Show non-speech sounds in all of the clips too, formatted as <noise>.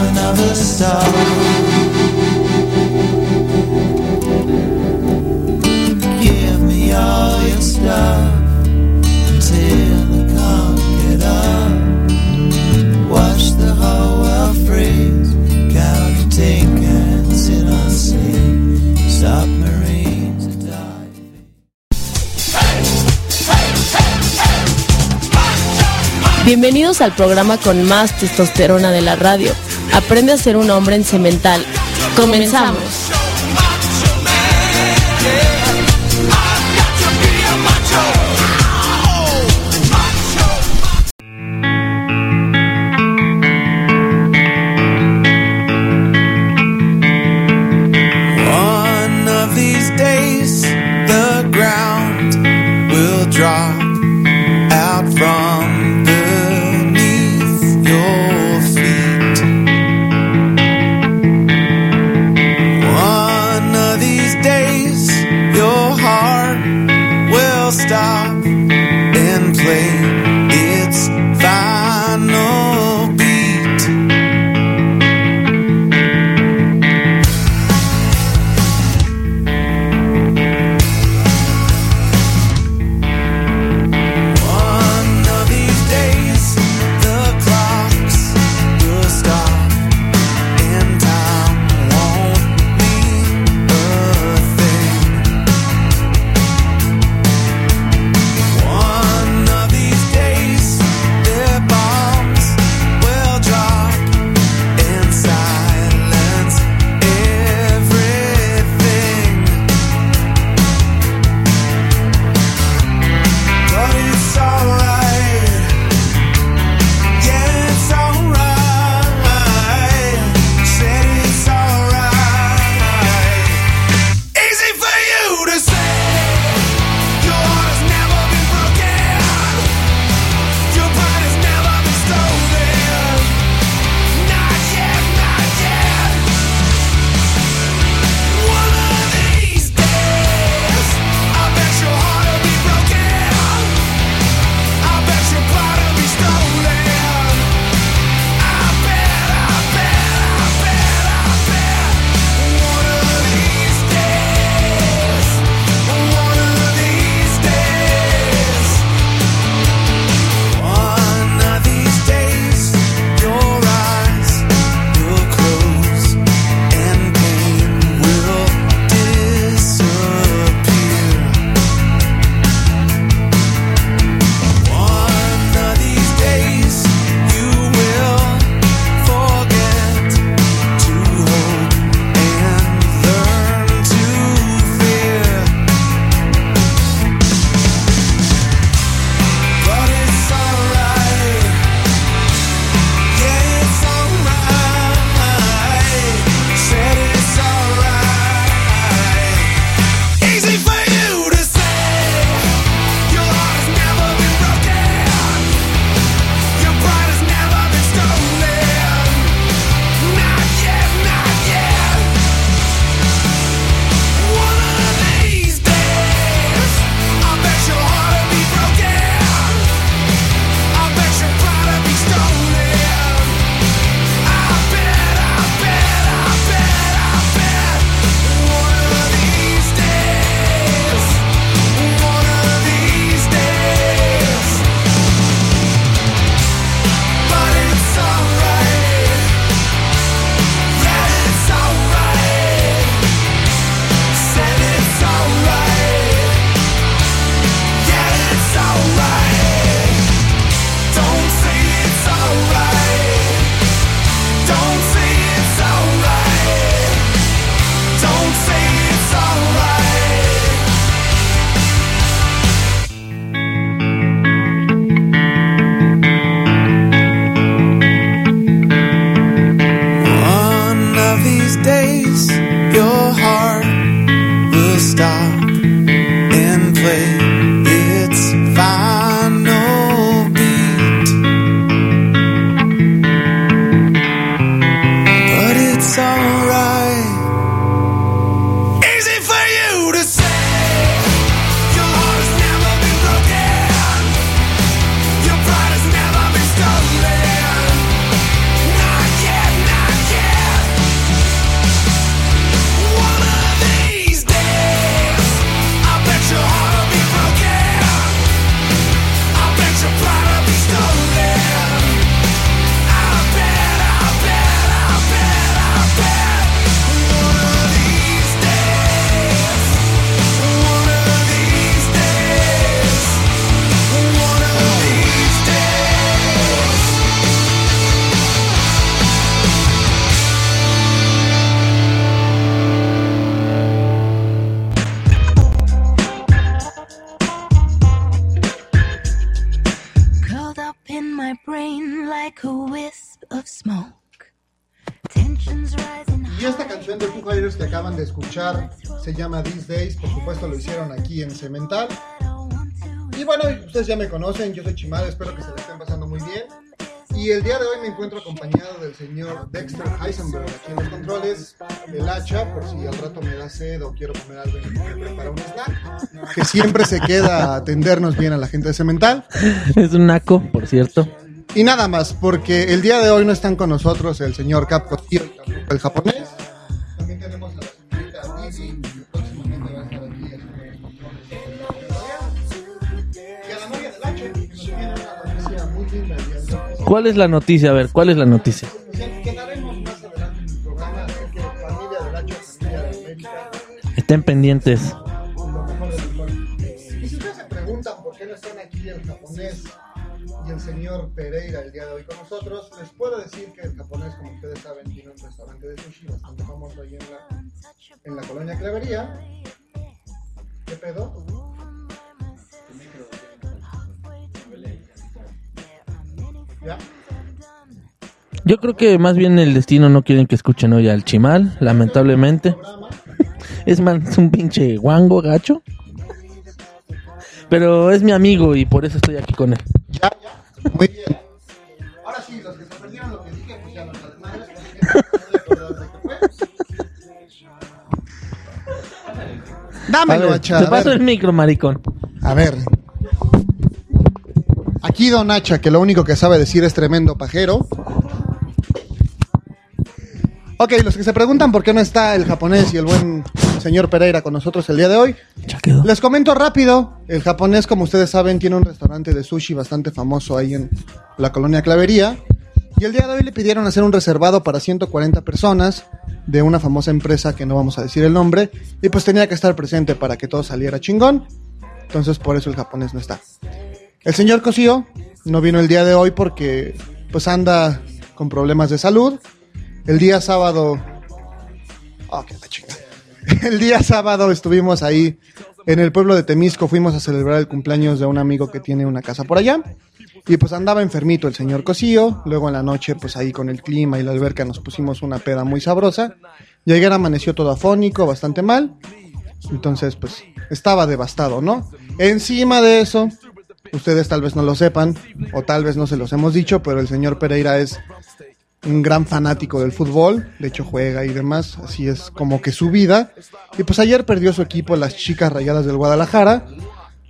another star. Give me all your stuff until I can't get up. Watch the whole world freeze, counting tin cans in our sleep. Submarines are. Bienvenidos al programa con más testosterona de la radio. Aprende a ser un hombre en cemental. Comenzamos. Y esta canción de Foo Fighters que acaban de escuchar se llama These Days, por supuesto lo hicieron aquí en Cemental. Y bueno, ustedes ya me conocen, yo soy Chimal, espero que se la estén pasando muy bien. Y el día de hoy me encuentro acompañado del señor Dexter Heisenberg, aquí en los controles, el hacha, por si al rato me da sed o quiero comer algo y me prepara un snack, que siempre se queda a atendernos bien a la gente de Cemental. <laughs> Es un naco, por cierto. Y nada más, porque el día de hoy no están con nosotros el señor Cap Cotillo y tampoco el japonés. También tenemos a la señorita Didi, que próximamente va a estar aquí en Y a la novia del Hacha, que nos tiene una noticia muy linda el día de hoy. ¿Cuál es la noticia? A ver, ¿cuál es la noticia? Que quedaremos más adelante en el programa, así que familia del Hacha, familia de América, Estén pendientes. Señor Pereira el día de hoy con nosotros, les puedo decir que el japonés, como ustedes saben, tiene un restaurante de sushi bastante famoso ahí en la, en la colonia Clavería. ¿Qué pedo? ¿Ya? Yo creo que más bien el destino no quieren que escuchen hoy al Chimal, lamentablemente. <laughs> Es más, un pinche guango gacho. Pero es mi amigo y por eso estoy aquí con él. Ya, ya. Muy bien. Ahora sí, los que se perdieron lo que dije, pues ya salen madres, así que no de qué fue. A Dámelo, ver, Hacha, te a paso ver. el micro, maricón. A ver. Aquí Don Hacha, que lo único que sabe decir es tremendo pajero. Ok, los que se preguntan por qué no está el japonés y el buen señor Pereira con nosotros el día de hoy, Ya quedó. les comento rápido. El japonés, como ustedes saben, tiene un restaurante de sushi bastante famoso ahí en la colonia Clavería. Y el día de hoy le pidieron hacer un reservado para 140 personas de una famosa empresa que no vamos a decir el nombre. Y pues tenía que estar presente para que todo saliera chingón. Entonces por eso el japonés no está. El señor Cosío no vino el día de hoy porque pues anda con problemas de salud. El día sábado... Oh, qué la chinga. El día sábado estuvimos ahí en el pueblo de Temisco, fuimos a celebrar el cumpleaños de un amigo que tiene una casa por allá. Y pues andaba enfermito el señor Cosío. Luego en la noche, pues ahí con el clima y la alberca nos pusimos una peda muy sabrosa. Y amaneció todo afónico, bastante mal. Entonces, pues estaba devastado, ¿no? Encima de eso, ustedes tal vez no lo sepan, o tal vez no se los hemos dicho, pero el señor Pereira es un gran fanático del fútbol, de hecho juega y demás, así es como que su vida. Y pues ayer perdió su equipo las chicas rayadas del Guadalajara,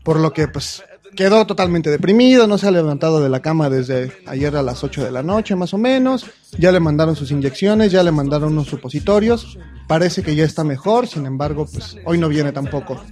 por lo que pues quedó totalmente deprimido, no se ha levantado de la cama desde ayer a las 8 de la noche más o menos, ya le mandaron sus inyecciones, ya le mandaron unos supositorios, parece que ya está mejor, sin embargo pues hoy no viene tampoco.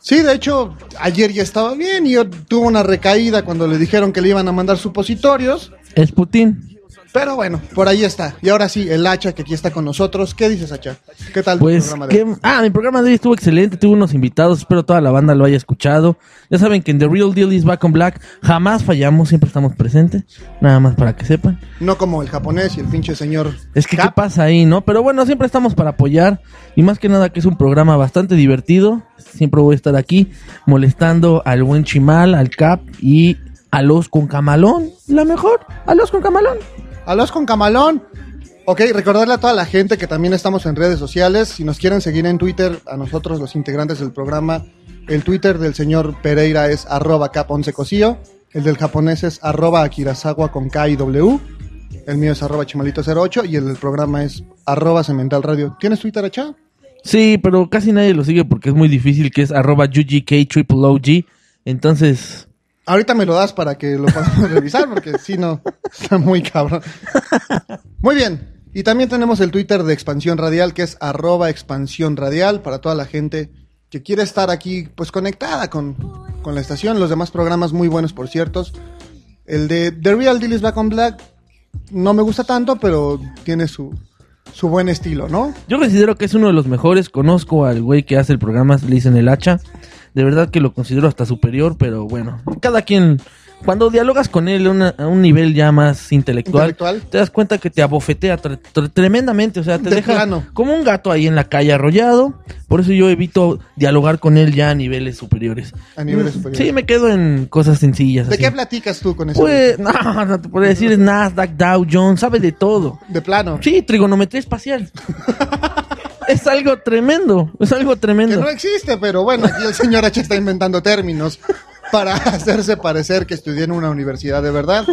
Sí, de hecho, ayer ya estaba bien y yo tuvo una recaída cuando le dijeron que le iban a mandar supositorios. Es Putin. Pero bueno, por ahí está. Y ahora sí, el Hacha que aquí está con nosotros. ¿Qué dices, Hacha? ¿Qué tal tu Pues, programa de ¿qué? ah, mi programa de hoy estuvo excelente, tuve unos invitados, espero toda la banda lo haya escuchado. Ya saben que en The Real Deal is Back on Black jamás fallamos, siempre estamos presentes, nada más para que sepan. No como el japonés y el pinche señor. Es que, ¿qué pasa ahí, no? Pero bueno, siempre estamos para apoyar. Y más que nada que es un programa bastante divertido. Siempre voy a estar aquí molestando al buen Chimal, al Cap y a los con camalón. La mejor, a los con camalón. A los con camalón. Ok, recordarle a toda la gente que también estamos en redes sociales. Si nos quieren seguir en Twitter, a nosotros los integrantes del programa, el Twitter del señor Pereira es arroba cap11 cosío. El del japonés es arroba akirazawa con K y W. El mío es arroba chimalito08 y el del programa es arroba cemental radio. ¿Tienes Twitter, Hacha? Sí, pero casi nadie lo sigue porque es muy difícil, que es arroba UGK. Entonces, Ahorita me lo das para que lo podamos <laughs> revisar, porque si no, está muy cabrón. Muy bien. Y también tenemos el Twitter de Expansión Radial, que es arroba expansión radial, para toda la gente que quiere estar aquí, pues conectada con, con la estación. Los demás programas muy buenos, por cierto. El de The Real Deal is Back on Black no me gusta tanto, pero tiene su, su buen estilo, ¿no? yo considero que es uno de los mejores. Conozco al güey que hace el programa, le dicen el hacha. De verdad que lo considero hasta superior, pero bueno, cada quien cuando dialogas con él una- a un nivel ya más intelectual, Intelectual. te das cuenta que te abofetea tre- tre- tremendamente, o sea, te De deja plano. como un gato ahí en la calle arrollado. Por eso yo evito dialogar con él ya a niveles superiores. A niveles Mm, superiores. Sí, me quedo en cosas sencillas. ¿De así. qué platicas tú con eso? Pues, <laughs> no, no te podría decir es Nasdaq, Dow Jones, sabe de todo. De plano. Sí, trigonometría espacial. <laughs> es algo tremendo, es algo Que tremendo. no existe, pero bueno, aquí el señor H está inventando términos para hacerse parecer que estudié en una universidad de verdad.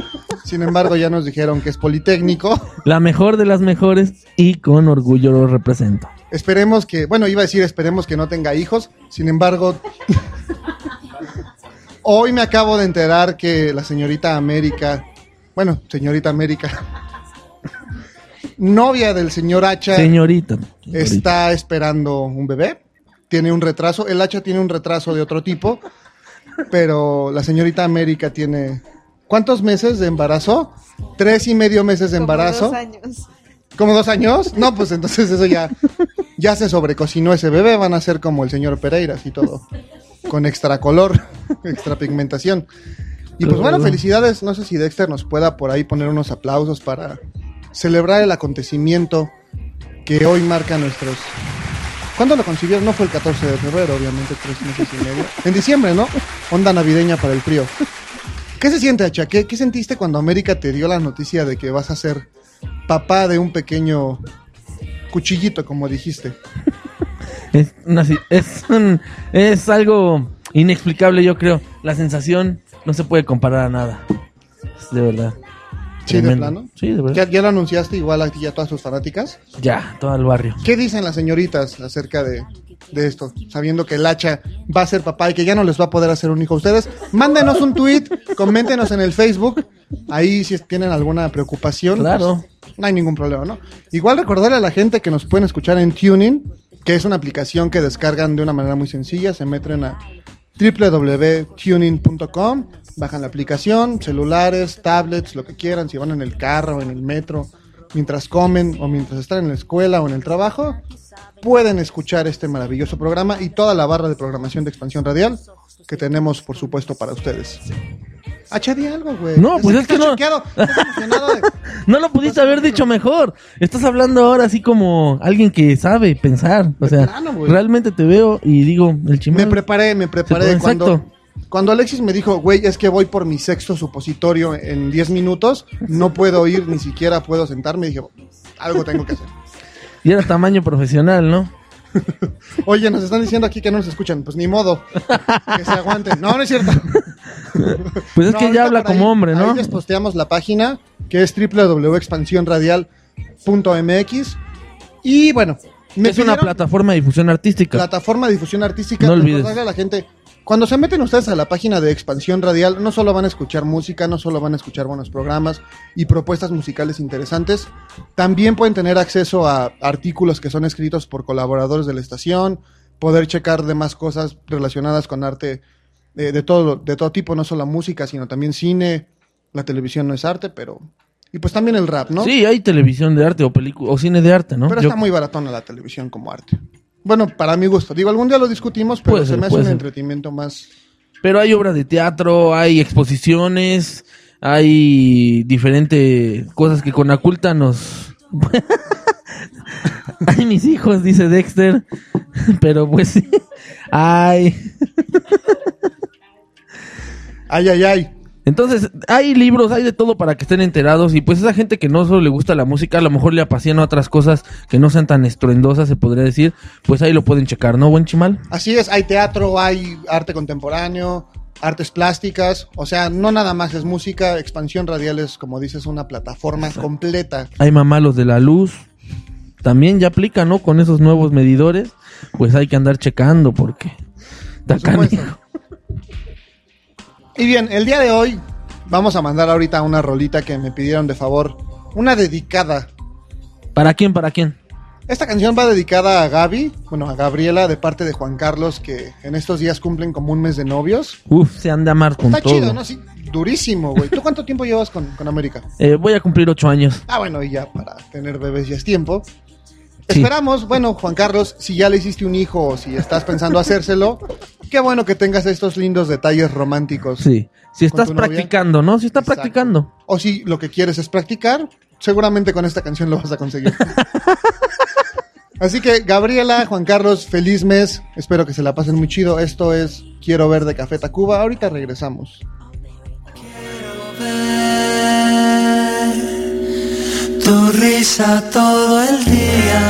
Sin embargo, ya nos dijeron que es Politécnico. La mejor de las mejores y con orgullo lo represento. Esperemos que, bueno, iba a decir esperemos que no tenga hijos. Sin embargo, hoy me acabo de enterar que la señorita América, bueno, señorita América, novia del señor Hacha, Señorita. señorita. está esperando un bebé. Tiene un retraso. El Hacha tiene un retraso de otro tipo. Pero la señorita América tiene. ¿Cuántos meses de embarazo? Tres y medio meses de embarazo. Como dos años. ¿Como dos años? No, pues entonces eso ya, ya se sobrecocinó ese bebé. Van a ser como el señor Pereira, así todo. Con extra color, extra pigmentación. Y pues bueno, felicidades. No sé si Dexter nos pueda por ahí poner unos aplausos para celebrar el acontecimiento que hoy marca nuestros. ¿Cuándo lo concibieron? No fue el 14 de febrero, obviamente, tres meses y medio. En diciembre, ¿no? Onda navideña para el frío. ¿Qué se siente, Hacha? ¿Qué, sentiste cuando América te dio la noticia de que vas a ser papá de un pequeño cuchillito, como dijiste? Es, una es, es algo inexplicable, yo creo. La sensación no se puede comparar a nada. De verdad. Sí, de plano. Sí, de verdad. ¿Ya, ya lo anunciaste igual aquí a todas tus fanáticas? Ya, todo el barrio. ¿Qué dicen las señoritas acerca de, de esto? Sabiendo que el hacha va a ser papá y que ya no les va a poder hacer un hijo a ustedes. Mándenos un tweet, coméntenos en el Facebook. Ahí si tienen alguna preocupación. Claro. pues, no hay ningún problema, ¿no? Igual recordarle a la gente que nos pueden escuchar en Tuning, que es una aplicación que descargan de una manera muy sencilla. Se meten a www.tuning.com, bajan la aplicación, celulares, tablets, lo que quieran, si van en el carro, en el metro, mientras comen o mientras están en la escuela o en el trabajo, pueden escuchar este maravilloso programa y toda la barra de programación de expansión radial que tenemos, por supuesto, para ustedes. Di algo, güey. No, pues es que no. <laughs> No lo pudiste haber dicho mejor. Estás hablando ahora así como alguien que sabe pensar. O sea, realmente te veo y digo, el Me chimal. preparé, me preparé. Cuando, exacto. cuando Alexis me dijo, güey, es que voy por mi sexto supositorio en 10 minutos, no puedo ir, ni siquiera puedo sentarme, dije, algo tengo que hacer. Y era tamaño profesional, ¿no? <laughs> Oye, nos están diciendo aquí que no nos escuchan, pues ni modo, que se aguanten. No, no es cierto. <laughs> Pues es No, que ya habla ahí- como hombre, ¿no? Ahí les posteamos la página, que es www.expansionradial.mx. Y bueno, me es una plataforma de difusión artística. plataforma de difusión artística. No olvides. a la gente, cuando se meten ustedes a la página de Expansión Radial, no solo van a escuchar música, no solo van a escuchar buenos programas y propuestas musicales interesantes, también pueden tener acceso a artículos que son escritos por colaboradores de la estación, poder checar demás cosas relacionadas con arte eh, de todo de todo tipo, no solo música, sino también cine. La televisión no es arte, pero y pues también el rap, ¿no? Sí, hay televisión de arte o o cine de arte, ¿no? Pero Yo- está muy baratona la televisión como arte. Bueno, para mi gusto. Digo, algún día lo discutimos, pero Puede se ser, me hace un ser. entretenimiento más. Pero hay obras de teatro, hay exposiciones, hay diferentes cosas que con la culta nos... <laughs> Ay, mis hijos, dice Dexter. Pero pues sí. Ay. Ay, ay, ay. Entonces, hay libros, hay de todo para que estén enterados. Y pues esa gente que no solo le gusta la música, a lo mejor le apasiona otras cosas que no sean tan estruendosas, se podría decir. Pues ahí lo pueden checar, ¿no, buen chimal? Así es, hay teatro, hay arte contemporáneo, artes plásticas. O sea, no nada más es música. Expansión Radial es, como dices, una plataforma completa. Hay mamalos de la luz. También ya aplica, ¿no? Con esos nuevos medidores. Pues hay que andar checando porque... Por. <laughs> Y bien, el día de hoy vamos a mandar ahorita una rolita que me pidieron de favor. Una dedicada. ¿Para quién? ¿Para quién? Esta canción va dedicada a Gaby, bueno, a Gabriela, de parte de Juan Carlos, que en estos días cumplen como un mes de novios. Uf, se han de amar con Está todo. chido, ¿no? Sí, durísimo, güey. ¿Tú cuánto tiempo llevas con, con América? <laughs> Eh, voy a cumplir ocho años. Ah, bueno, y ya para tener bebés ya es tiempo. Sí. Esperamos, bueno, Juan Carlos, si ya le hiciste un hijo o si estás pensando hacérselo, qué bueno que tengas estos lindos detalles románticos. Sí. Si estás novia? practicando, ¿no? Si está Exacto. practicando. O si lo que quieres es practicar, seguramente con esta canción lo vas a conseguir. <laughs> Así que, Gabriela, Juan Carlos, feliz mes. Espero que se la pasen muy chido. Esto es Quiero ver de Café Tacuba. Ahorita regresamos. tu risa todo el día.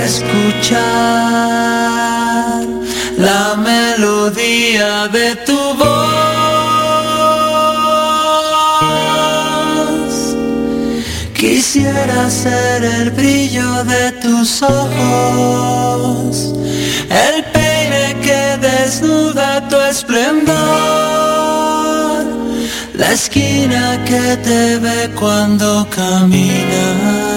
Escuchar la melodía de tu voz. Quisiera ser el brillo de tus ojos, el peine que desnuda tu esplendor, la esquina que te ve cuando caminas.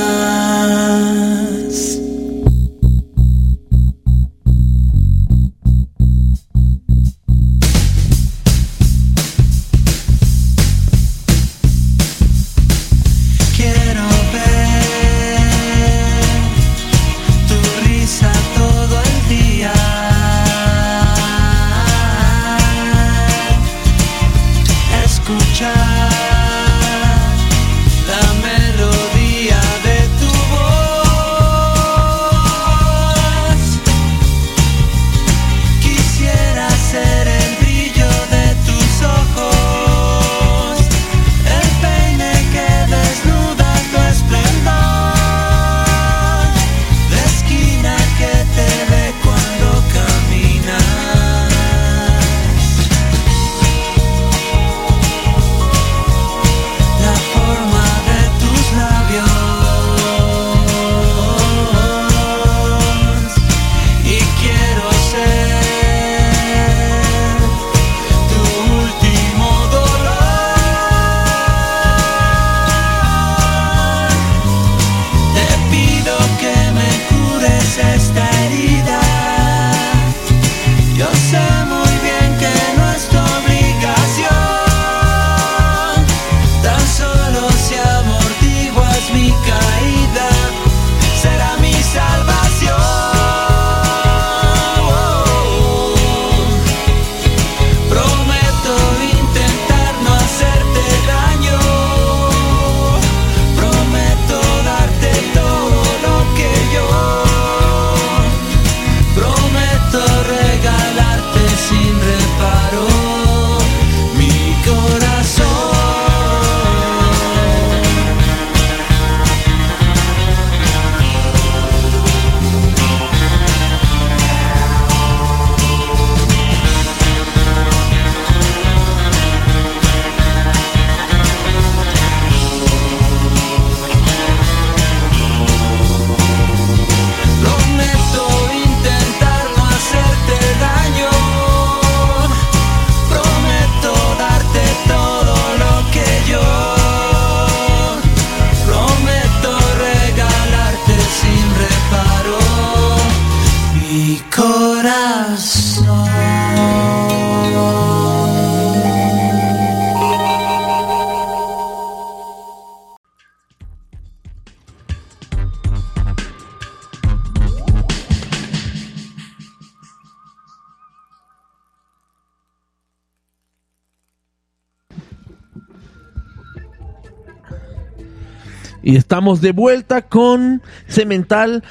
Y estamos de vuelta con Cemental.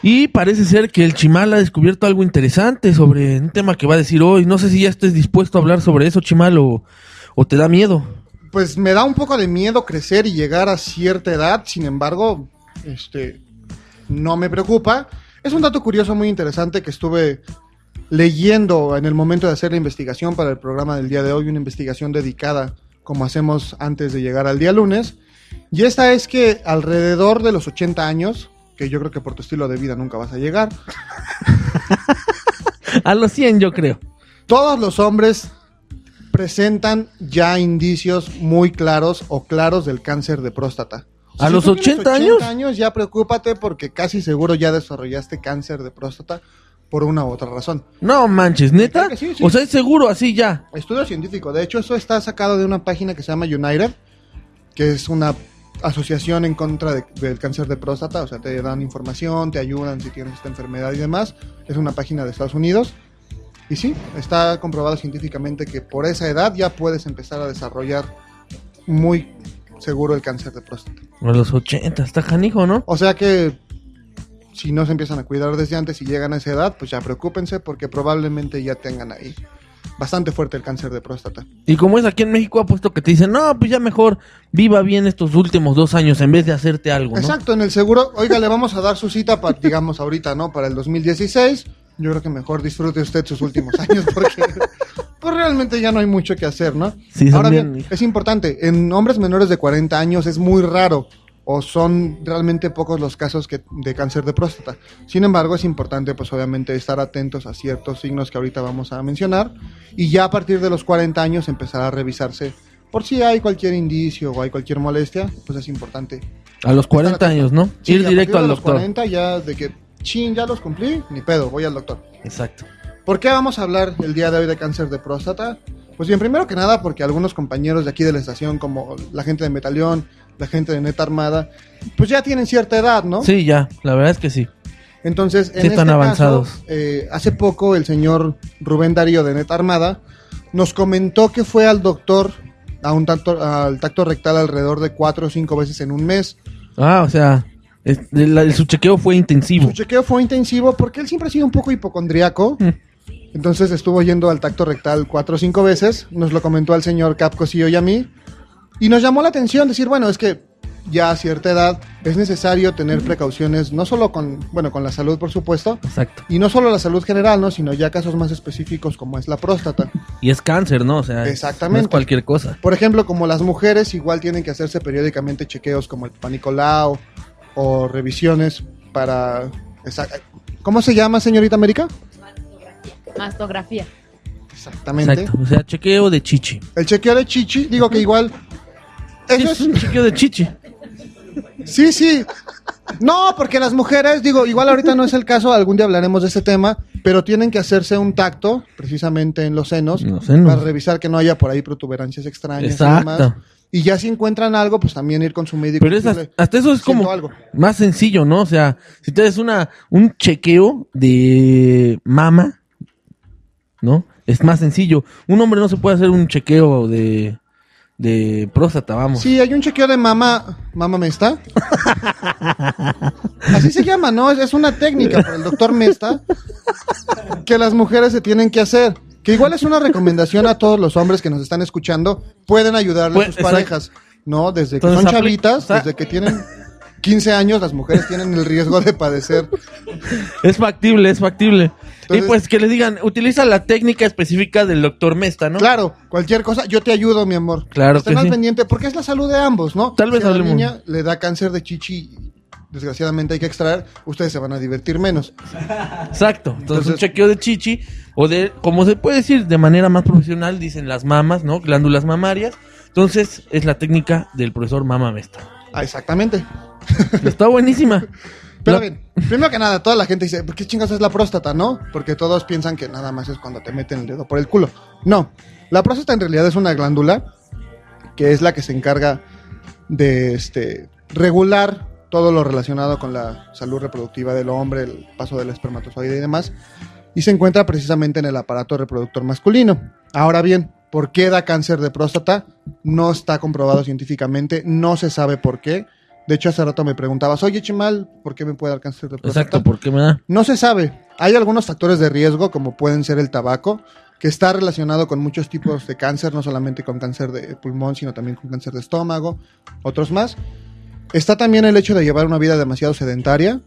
Y parece ser que el Chimal ha descubierto algo interesante sobre un tema que va a decir hoy. No sé si ya estés dispuesto a hablar sobre eso, Chimal, o, o te da miedo. Pues me da un poco de miedo crecer y llegar a cierta edad, sin embargo, este no me preocupa. Es un dato curioso muy interesante que estuve leyendo en el momento de hacer la investigación para el programa del día de hoy, una investigación dedicada como hacemos antes de llegar al día lunes. Y esta es que alrededor de los 80 años, que yo creo que por tu estilo de vida nunca vas a llegar, <laughs> A los 100 yo creo. todos los hombres presentan ya indicios muy claros o claros del cáncer de próstata. ¿A si los tú tienes 80 años? ya preocúpate porque casi seguro ya desarrollaste cáncer de próstata por una u otra razón. No manches, neta. Sí, sí. O sea, es seguro, así ya. Estudio científico. De hecho, eso está sacado de una página que se llama United, que es una asociación en contra de- del cáncer de próstata, o sea, te dan información, te ayudan si tienes esta enfermedad y demás. Es una página de Estados Unidos. Y sí, está comprobado científicamente que por esa edad ya puedes empezar a desarrollar muy seguro el cáncer de próstata. A los 80, está canijo, ¿no? O sea que si no se empiezan a cuidar desde antes y llegan a esa edad, pues ya preocúpense porque probablemente ya tengan ahí bastante fuerte el cáncer de próstata. Y como es aquí en México, apuesto que te dicen, no, pues ya mejor viva bien estos últimos dos años en vez de hacerte algo, ¿no? Exacto, en el seguro, oiga, le vamos a dar su cita para, digamos, ahorita, ¿no? Para el 2016. Yo creo que mejor disfrute usted sus últimos años porque pues realmente ya no hay mucho que hacer, ¿no? Sí, Ahora bien- bien, es importante, en hombres menores de 40 años es muy raro o son realmente pocos los casos que, de cáncer de próstata. Sin embargo, es importante pues obviamente estar atentos a ciertos signos que ahorita vamos a mencionar y ya a partir de los 40 años empezar a revisarse por si hay cualquier indicio o hay cualquier molestia, pues es importante A los 40 años, ¿no? Sí, Ir a directo partir de al los doctor. 40 ya de que, chin, ya los cumplí, ni pedo, voy al doctor. Exacto. ¿Por qué vamos a hablar el día de hoy de cáncer de próstata? Pues bien, primero que nada porque algunos compañeros de aquí de la estación, como la gente de Metalión, la gente de Neta Armada, pues ya tienen cierta edad, ¿no? Sí, ya, la verdad es que sí. Entonces, en están este avanzados. caso, eh, hace poco el señor Rubén Darío de Neta Armada nos comentó que fue al doctor a un tacto, al tacto rectal alrededor de cuatro o cinco veces en un mes. Ah, o sea, es- el, el- su chequeo fue intensivo. Su chequeo fue intensivo porque él siempre ha sido un poco hipocondriaco. Mm. Entonces estuvo yendo al tacto rectal cuatro o cinco veces. Nos lo comentó al señor Cap Cosillo y a mí. Y nos llamó la atención decir, bueno, es que ya a cierta edad es necesario tener precauciones, no solo con, bueno, con la salud, por supuesto. Exacto. Y no solo la salud general, ¿no? Sino ya casos más específicos como es la próstata. Y es cáncer, ¿no? O sea, Exactamente. no es cualquier cosa. Por ejemplo, como las mujeres igual tienen que hacerse periódicamente chequeos como el panicolao o revisiones para... esa- ¿Cómo se llama, señorita América? Mastografía. Exactamente. Exacto. O sea, chequeo de chichi. El chequeo de chichi, digo que igual... Eso es un chequeo de chichi. sí, sí. No, porque las mujeres, digo, igual ahorita no es el caso, algún día hablaremos de ese tema, pero tienen que hacerse un tacto, precisamente en los senos, En los senos. para revisar que no haya por ahí protuberancias extrañas. y demás. Y ya si encuentran algo, pues también ir con su médico. Pero es hasta, hasta eso es "Siento como algo". más sencillo, ¿no? O sea, si te das una, un chequeo de mama, ¿no? Es más sencillo. Un hombre no se puede hacer un chequeo de, de próstata, vamos. Sí, hay un chequeo de mama. ¿Mama Mesta? <laughs> Así se llama, ¿no? Es, una técnica por el doctor Mesta que las mujeres se tienen que hacer. Que igual es una recomendación a todos los hombres que nos están escuchando. Pueden ayudarle Pues, a sus exacto. parejas, ¿no? Desde que Entonces, son chavitas, desde que tienen 15 años, las mujeres tienen el riesgo de padecer. Es factible, es factible. Entonces- y pues que le digan, utiliza la técnica específica del doctor Mesta, ¿no? Claro, cualquier cosa, yo te ayudo, mi amor. Claro Estén al sí. pendiente, porque es la salud de ambos, ¿no? Tal vez si a la niña le da cáncer de chichi, desgraciadamente hay que extraer, ustedes se van a divertir menos. Exacto. Entonces, Entonces- un chequeo de chichi, o de, como se puede decir de manera más profesional, dicen las mamas, ¿no? Glándulas mamarias. Entonces, es la técnica del profesor Mama Mesta. Ah, exactamente. Está buenísima. Pero bien, primero que nada, toda la gente dice, ¿por qué chingas es la próstata, no? Porque todos piensan que nada más es cuando te meten el dedo por el culo. No, la próstata en realidad es una glándula que es la que se encarga de este, regular todo lo relacionado con la salud reproductiva del hombre, el paso del espermatozoide y demás, y se encuentra precisamente en el aparato reproductor masculino. Ahora bien, ¿por qué da cáncer de próstata? No está comprobado científicamente, no se sabe por qué. De hecho, hace rato me preguntabas, oye Chimal, ¿por qué me puede dar cáncer de próstata? Exacto, ¿por qué me da? No se sabe. Hay algunos factores de riesgo, como pueden ser el tabaco, que está relacionado con muchos tipos de cáncer, no solamente con cáncer de pulmón, sino también con cáncer de estómago, otros más. Está también el hecho de llevar una vida demasiado sedentaria.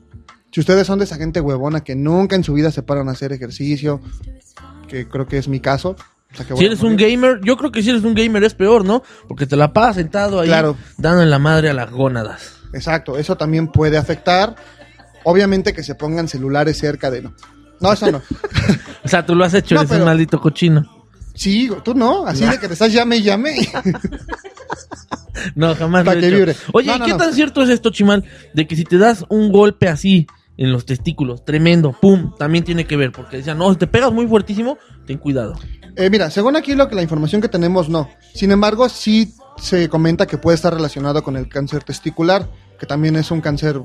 Si ustedes son de esa gente huevona que nunca en su vida se paran a hacer ejercicio, que creo que es mi caso. o sea que voy Si eres un gamer, yo creo que si eres un gamer es peor, ¿no? Porque te la pasas sentado ahí Claro. dando en la madre a las gónadas. Exacto, eso también puede afectar. Obviamente que se pongan celulares cerca de... No, no eso no. <laughs> O sea, tú lo has hecho, No, eres pero- un maldito cochino. Sí, tú no, así de que te estás llame y llame. <laughs> No, jamás lo Pa' he que hecho. vibre. Oye, No, ¿y no, qué no. tan cierto es esto, Chimal? De que si te das un golpe así en los testículos, tremendo, pum, también tiene que ver. Porque decían, no, si te pegas muy fuertísimo, ten cuidado. Eh, mira, según aquí lo que la información que tenemos, no. Sin embargo, sí se comenta que puede estar relacionado con el cáncer testicular, que también es un cáncer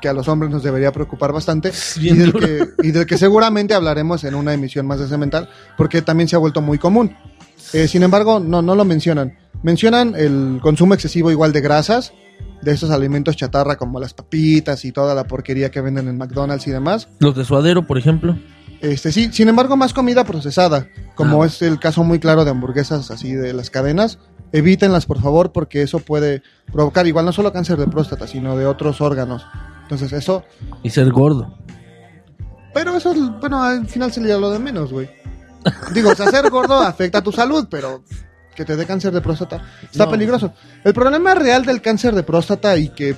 que a los hombres nos debería preocupar bastante y del, que, y del que seguramente hablaremos en una emisión más de Cemental, porque también se ha vuelto muy común. Eh, sin embargo, no, no lo mencionan. Mencionan el consumo excesivo igual de grasas, de esos alimentos chatarra como las papitas y toda la porquería que venden en McDonald's y demás. Los de suadero, por ejemplo. Este, sí, sin embargo, más comida procesada, como Ah. es el caso muy claro de hamburguesas así de las cadenas. Evítenlas, por favor, porque eso puede provocar igual no solo cáncer de próstata, sino de otros órganos. Entonces, eso. Y ser gordo. Pero eso, es- bueno, al final sería lo de menos, güey. Digo, o sea, ser gordo <laughs> afecta a tu salud, pero que te dé cáncer de próstata está No. peligroso. El problema real del cáncer de próstata y que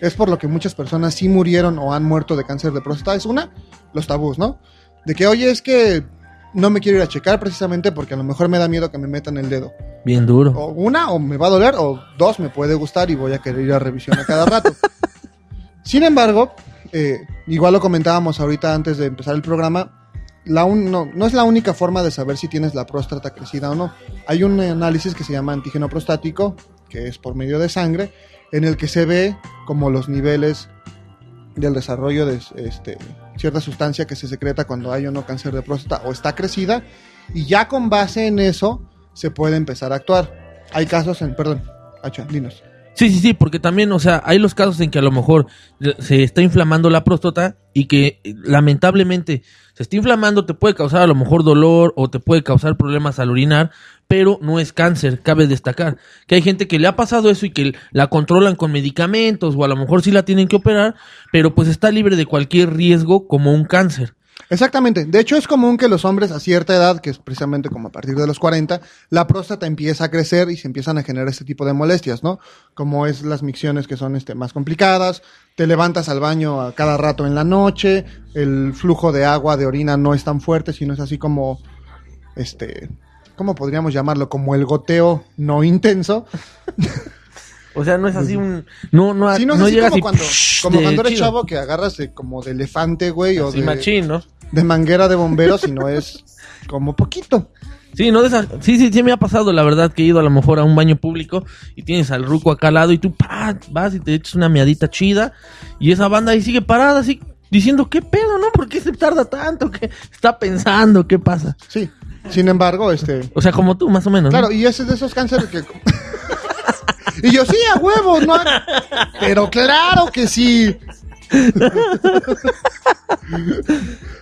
es por lo que muchas personas sí murieron o han muerto de cáncer de próstata es una, los tabús, ¿no? De que, oye, es que no me quiero ir a checar precisamente porque a lo mejor me da miedo que me metan el dedo. Bien duro. O una, o me va a doler, o dos, me puede gustar y voy a querer ir a revisión a cada rato. <laughs> Sin embargo, eh, igual lo comentábamos ahorita antes de empezar el programa, la un- no, no es la única forma de saber si tienes la próstata crecida o no. Hay un análisis que se llama antígeno prostático, que es por medio de sangre, en el que se ve como los niveles del desarrollo de este, cierta sustancia que se secreta cuando hay o no cáncer de próstata o está crecida, y ya con base en eso se puede empezar a actuar. Hay casos en, perdón, Hacha, dinos. Sí, sí, sí, porque también, o sea, hay los casos en que a lo mejor se está inflamando la próstata y que eh, lamentablemente se está inflamando, te puede causar a lo mejor dolor o te puede causar problemas al orinar, pero no es cáncer, cabe destacar. Que hay gente que le ha pasado eso y que la controlan con medicamentos o a lo mejor sí la tienen que operar, pero pues está libre de cualquier riesgo como un cáncer. Exactamente. De hecho, es común que los hombres a cierta edad, que es precisamente como a partir de los 40, la próstata empieza a crecer y se empiezan a generar este tipo de molestias, ¿no? Como es las micciones que son este, más complicadas, te levantas al baño a cada rato en la noche, el flujo de agua, de orina no es tan fuerte, sino es así como, este, ¿cómo podríamos llamarlo? Como el goteo no intenso. <laughs> O sea, no es así un... No, no, Sí, no no así llega como cuando, como cuando eres chido. chavo que agarras de, como de elefante, güey, o Así de, machín, ¿no? de manguera de bomberos, sino es como poquito. Sí, no de esa- sí, sí, sí me ha pasado, la verdad, que he ido a lo mejor a un baño público y tienes al ruco acá al lado y tú pa, vas y te echas una miadita chida y esa banda ahí sigue parada así diciendo, ¿qué pedo, no? ¿Por qué se tarda tanto? ¿Qué está pensando? ¿Qué pasa? Sí. Sin embargo, este, O sea, como tú, más o menos. ¿no? Claro, y ese es de esos cánceres que. <laughs> y yo, sí, a huevo, no. Pero claro que sí.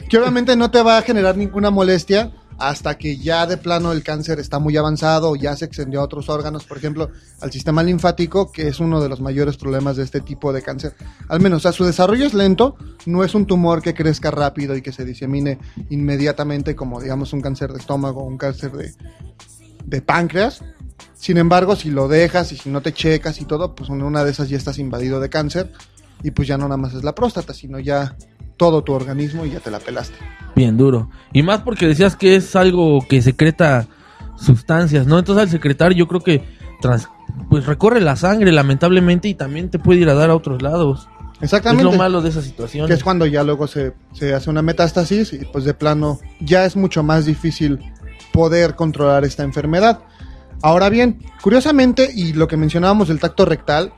que obviamente no te va a generar ninguna molestia hasta que ya de plano el cáncer está muy avanzado ya se extendió a otros órganos, por ejemplo, al sistema linfático, que es uno de los mayores problemas de este tipo de cáncer. Al menos, o sea, su desarrollo es lento, no es un tumor que crezca rápido y que se disemine inmediatamente como, digamos, un cáncer de estómago un cáncer de, de páncreas. Sin embargo, si lo dejas y si no te checas y todo, pues en una de esas ya estás invadido de cáncer y pues ya no nada más es la próstata, sino ya todo tu organismo y ya te la pelaste. Bien duro. Y más porque decías que es algo que secreta sustancias, ¿no? Entonces al secretar yo creo que trans- pues recorre la sangre lamentablemente y también te puede ir a dar a otros lados. Exactamente. Es lo malo de esa situación. que es cuando ya luego se, se hace una metástasis y pues de plano ya es mucho más difícil poder controlar esta enfermedad. Ahora bien, curiosamente, y lo que mencionábamos del tacto rectal,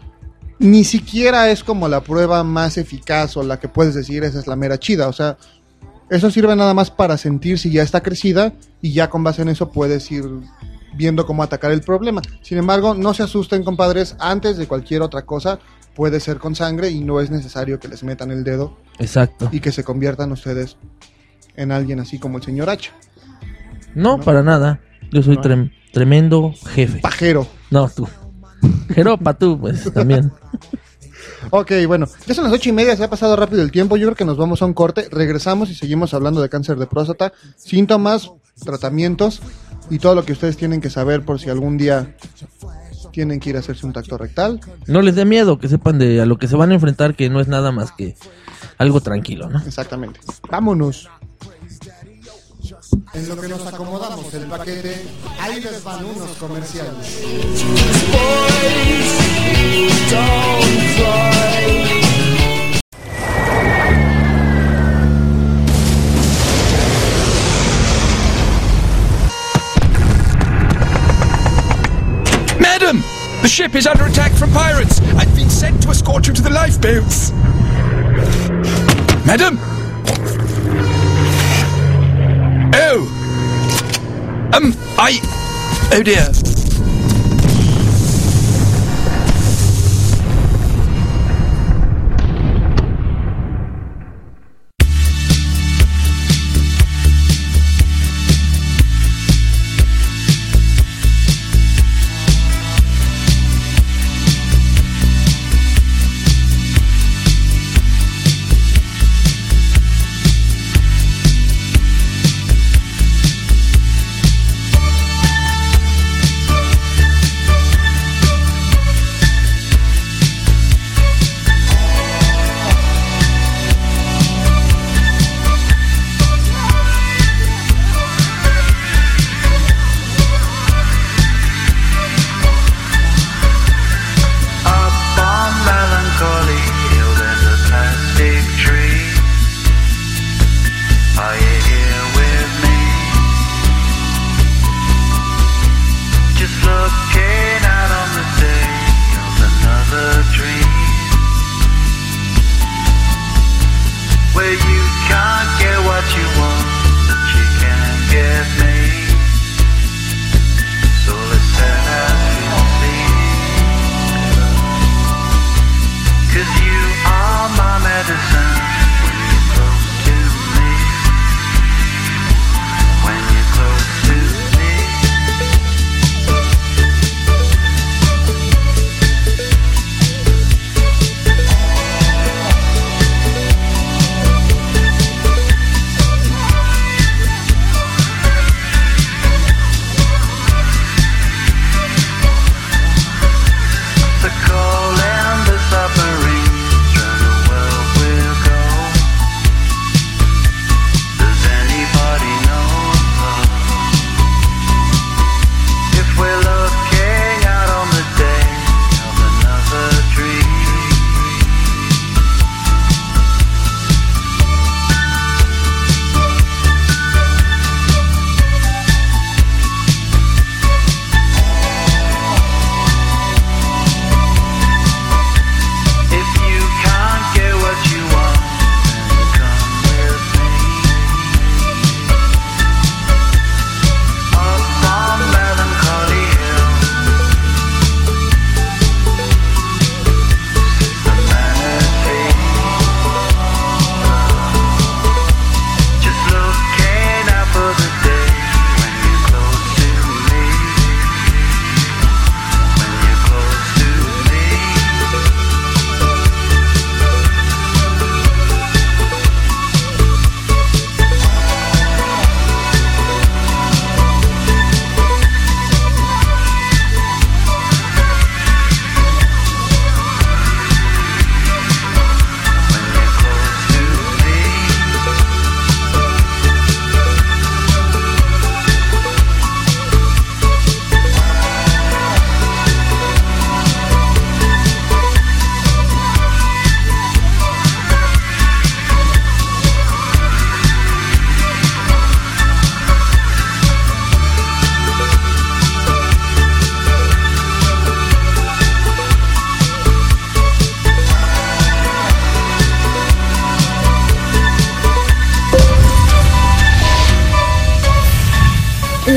ni siquiera es como la prueba más eficaz o la que puedes decir esa es la mera chida. O sea, eso sirve nada más para sentir si ya está crecida y ya con base en eso puedes ir viendo cómo atacar el problema. Sin embargo, no se asusten, compadres, antes de cualquier otra cosa puede ser con sangre y no es necesario que les metan el dedo Exacto. y que se conviertan ustedes en alguien así como el señor H. No, ¿no? para nada. Yo soy trem- tremendo jefe. Pajero. No, tú. Jeropa, tú, pues, también. Ok, bueno, ya son las ocho y media, se ha pasado rápido el tiempo. Yo creo que nos vamos a un corte. Regresamos y seguimos hablando de cáncer de próstata, síntomas, tratamientos y todo lo que ustedes tienen que saber por si algún día tienen que ir a hacerse un tacto rectal. No les dé miedo, que sepan de a lo que se van a enfrentar, que no es nada más que algo tranquilo, ¿no? Exactamente. Vámonos. En lo que nos acomodamos el paquete, ahí les van unos comerciales. Madam, The ship is under attack from pirates. I've been sent to escort you to the lifeboats. Madam? Oh. Um, I. Oh dear.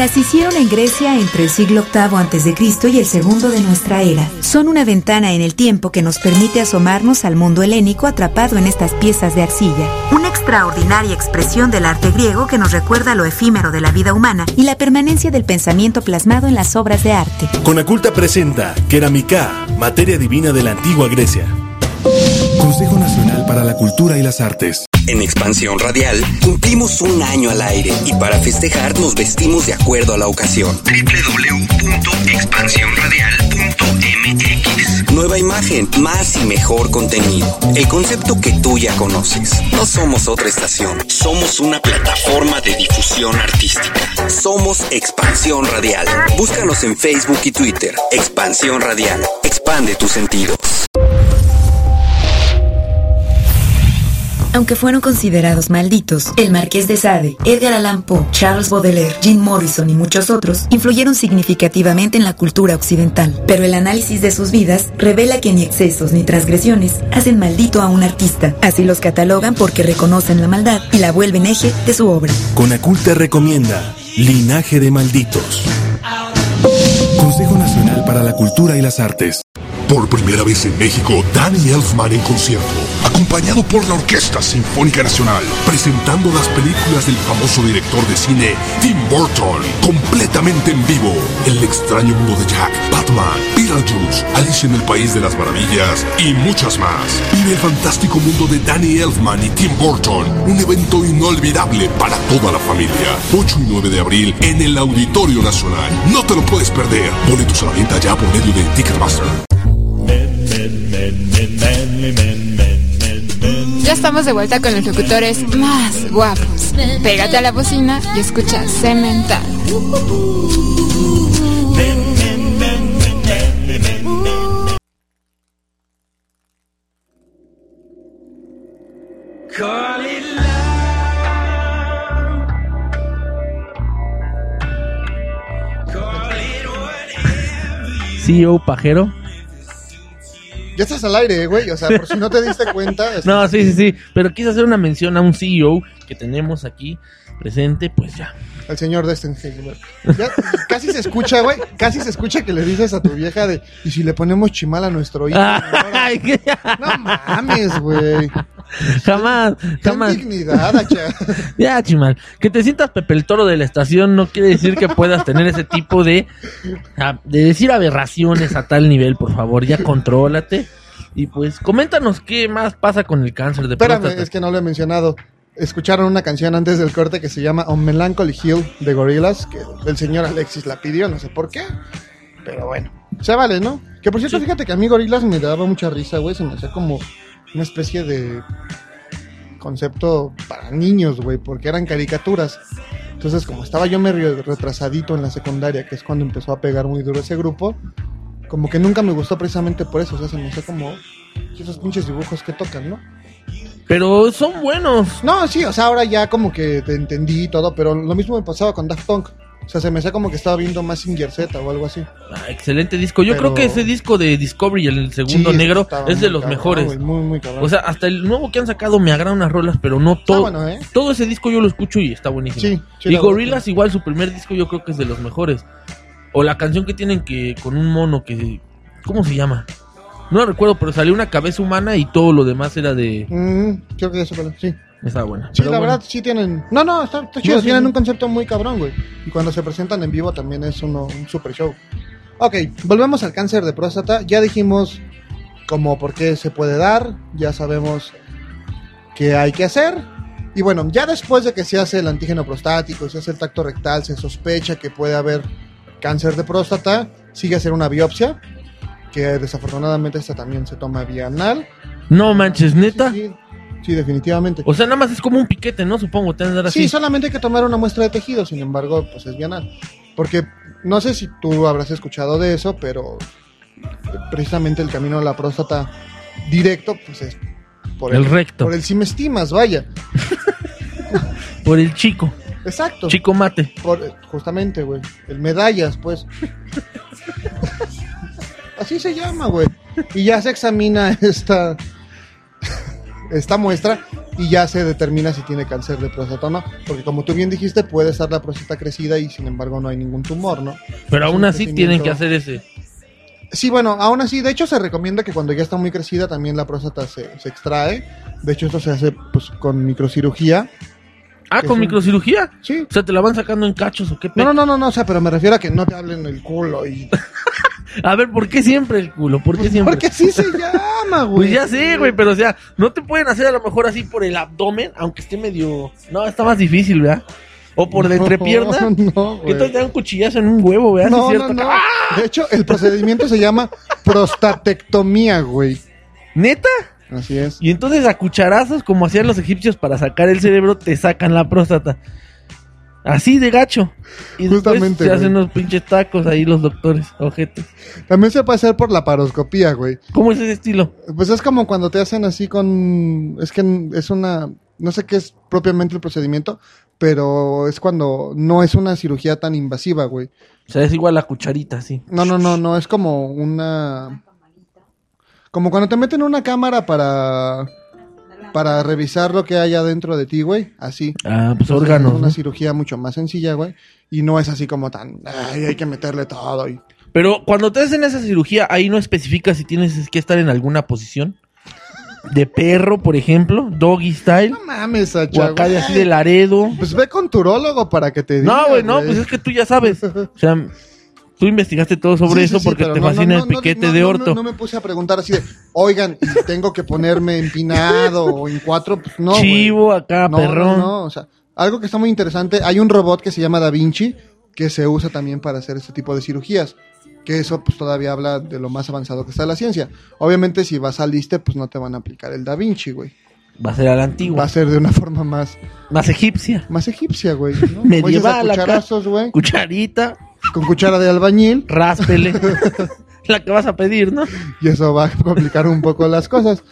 Las hicieron en Grecia entre el siglo VIII a.C. y el segundo de nuestra era. Son una ventana en el tiempo que nos permite asomarnos al mundo helénico atrapado en estas piezas de arcilla. Una extraordinaria expresión del arte griego que nos recuerda lo efímero de la vida humana y la permanencia del pensamiento plasmado en las obras de arte. Conaculta presenta Keramika, materia divina de la antigua Grecia. Consejo Nacional para la Cultura y las Artes. En Expansión Radial cumplimos un año al aire y para festejar nos vestimos de acuerdo a la ocasión. www.expansionradial.mx Nueva imagen, más y mejor contenido. El concepto que tú ya conoces. No somos otra estación, somos una plataforma de difusión artística. Somos Expansión Radial. Búscanos en Facebook y Twitter. Expansión Radial. Expande tus sentidos. Aunque fueron considerados malditos, el Marqués de Sade, Edgar Allan Poe, Charles Baudelaire, Jim Morrison y muchos otros influyeron significativamente en la cultura occidental. Pero el análisis de sus vidas revela que ni excesos ni transgresiones hacen maldito a un artista. Así los catalogan porque reconocen la maldad y la vuelven eje de su obra. Conacult te recomienda Linaje de Malditos. Consejo Nacional para la Cultura y las Artes. Por primera vez en México, Danny Elfman en concierto, acompañado por la Orquesta Sinfónica Nacional, presentando las películas del famoso director de cine Tim Burton, completamente en vivo. El extraño mundo de Jack, Batman, Beetlejuice, Alice en el País de las Maravillas y muchas más. Vive el fantástico mundo de Danny Elfman y Tim Burton, un evento inolvidable para toda la familia. 8 y 9 de abril en el Auditorio Nacional. No te lo puedes perder. Boletos a la venta ya por medio de Ticketmaster. Ya estamos de vuelta con los locutores más guapos. Pégate a la bocina y escucha Cemental. CEO Pajero. Ya estás al aire, güey. O sea, por si no te diste cuenta. <laughs> No, sí, sí, sí. Pero quise hacer una mención a un CEO que tenemos aquí presente, pues ya. El señor Destenheimer. Ya, casi se escucha, güey. Casi se escucha que le dices a tu vieja de. Y si le ponemos chimal a nuestro hijo. <laughs> No mames, güey. <laughs> Jamás, jamás. dignidad. <laughs> Ya, chimal. Que te sientas Pepe el Toro de la estación no quiere decir que puedas tener ese tipo de, de decir aberraciones a tal nivel, por favor. Ya contrólate. Y pues, coméntanos qué más pasa con el cáncer de Espérame, próstata. es que no lo he mencionado. Escucharon una canción antes del corte que se llama On Melancholy Hill de Gorillaz, que el señor Alexis la pidió, no sé por qué. Pero bueno, se vale, ¿no? Que por cierto, fíjate que a mí Gorillaz me daba mucha risa, güey. Se me hacía como una especie de concepto para niños, güey, porque eran caricaturas. Entonces, como estaba yo medio retrasadito en la secundaria, que es cuando empezó a pegar muy duro ese grupo, como que nunca me gustó precisamente por eso. O sea, se me hacía como esos pinches dibujos que tocan, ¿no? Pero son buenos. No, sí, o sea, ahora ya como que te entendí y todo, pero lo mismo me pasaba con Daft Punk. O sea, se me hacía como que estaba viendo más Z o algo así. Ah, excelente disco. Yo Pero- creo que ese disco de Discovery, el segundo Sí, negro, es de los cabrón, mejores. güey, muy, muy cabrón. O sea, hasta el nuevo que han sacado me agradan unas rolas, pero no todo. bueno, ¿eh? Todo ese disco yo lo escucho y está buenísimo. Sí, sí, y la Gorillaz igual su primer disco yo creo que es de los mejores. O la canción que tienen que con un mono que ¿cómo se llama? No recuerdo, pero salió una cabeza humana y todo lo demás era de Mm, creo que ya sé cuál es, sí. Está buena. Sí, Pero la bueno. verdad sí tienen... No, no, está, está chido, No, sí, tienen sí. un concepto muy cabrón, güey. Y cuando se presentan en vivo también es uno, un super show. Ok, volvemos al cáncer de próstata. Ya dijimos como por qué se puede dar, ya sabemos qué hay que hacer. Y bueno, ya después de que se hace el antígeno prostático, se hace el tacto rectal, se sospecha que puede haber cáncer de próstata, sigue hacer una biopsia, que desafortunadamente esta también se toma vía anal. No manches, neta. Sí, sí, definitivamente. O sea, nada más es como un piquete, ¿no? Supongo, te así. Sí, solamente hay que tomar una muestra de tejido, sin embargo, pues es bienal. Porque no sé si tú habrás escuchado de eso, pero precisamente el camino a la próstata directo, pues es por El recto. Por el si me estimas, vaya. <laughs> Por el chico. Exacto. Chico mate. Por, justamente, güey. El medallas, pues. <laughs> Así se llama, güey. Y ya se examina esta, esta muestra y ya se determina si tiene cáncer de próstata o no. Porque como tú bien dijiste, puede estar la próstata crecida y sin embargo no hay ningún tumor, ¿no? Pero Es aún así tienen que hacer ese. Sí, bueno, aún así, de hecho se recomienda que cuando ya está muy crecida también la próstata se, se extrae. De hecho esto se hace pues con microcirugía. Ah, con un- microcirugía. Sí. O sea, te la van sacando en cachos o qué pe- No, no, no, no, no, o sea, pero me refiero a que no te hablen el culo y... <laughs> A ver, ¿por qué siempre el culo? ¿Por qué siempre? Porque así se <laughs> llama, güey. Pues ya sé, güey, pero o sea, no te pueden hacer a lo mejor así por el abdomen, aunque esté medio. No, está más difícil, ¿verdad? O por la No, entrepierna. <laughs> no, que te dan un cuchillazo en un huevo, ¿verdad? No, no. ¡Ah! De hecho, el procedimiento se llama prostatectomía, güey. ¿Neta? Así es. Y entonces a cucharazos, como hacían los egipcios para sacar el cerebro, te sacan la próstata. Así de gacho. Y Justamente, se hacen unos pinches tacos ahí los doctores, ojete. También se puede hacer por la paroscopía, güey. ¿Cómo es ese estilo? Pues es como cuando te hacen así con... Es que es una... No sé qué es propiamente el procedimiento, pero es cuando no es una cirugía tan invasiva, güey. O sea, es igual la cucharita, sí. No, no, no, no, es como una... Como cuando te meten una cámara para... Para revisar lo que hay adentro de ti, güey. Así. Ah, pues Entonces, órganos. Es una ¿no? cirugía mucho más sencilla, güey. Y no es así como tan... Ay, hay que meterle todo. Y... Pero cuando te hacen esa cirugía, ahí no especifica si tienes que estar en alguna posición. De perro, por ejemplo, doggy style. No mames, Sacha, O acá de así de Laredo. Pues ve con tu urólogo para que te diga. No, güey, no, pues es que tú ya sabes. O sea, tú investigaste todo sobre Sí, eso sí, porque te no, fascina no, el piquete de orto. No, me puse a preguntar así de, oigan, ¿y tengo que ponerme empinado o en cuatro? Pues no. Chivo acá, perrón. No, no, o sea, algo que está muy interesante. Hay un robot que se llama Da Vinci que se usa también para hacer este tipo de cirugías. Que eso pues todavía habla de lo más avanzado que está la ciencia. Obviamente si vas al liste pues no te van a aplicar el Da Vinci, güey. Va a ser a la antigua. Va a ser de una <laughs> forma más Más egipcia. más egipcia, güey. ¿no? <laughs> Medieval cucharazos, güey. Cucharita, Con cuchara de albañil. <laughs> ráspele. la que vas a pedir, ¿no? Y eso va a complicar un poco las cosas.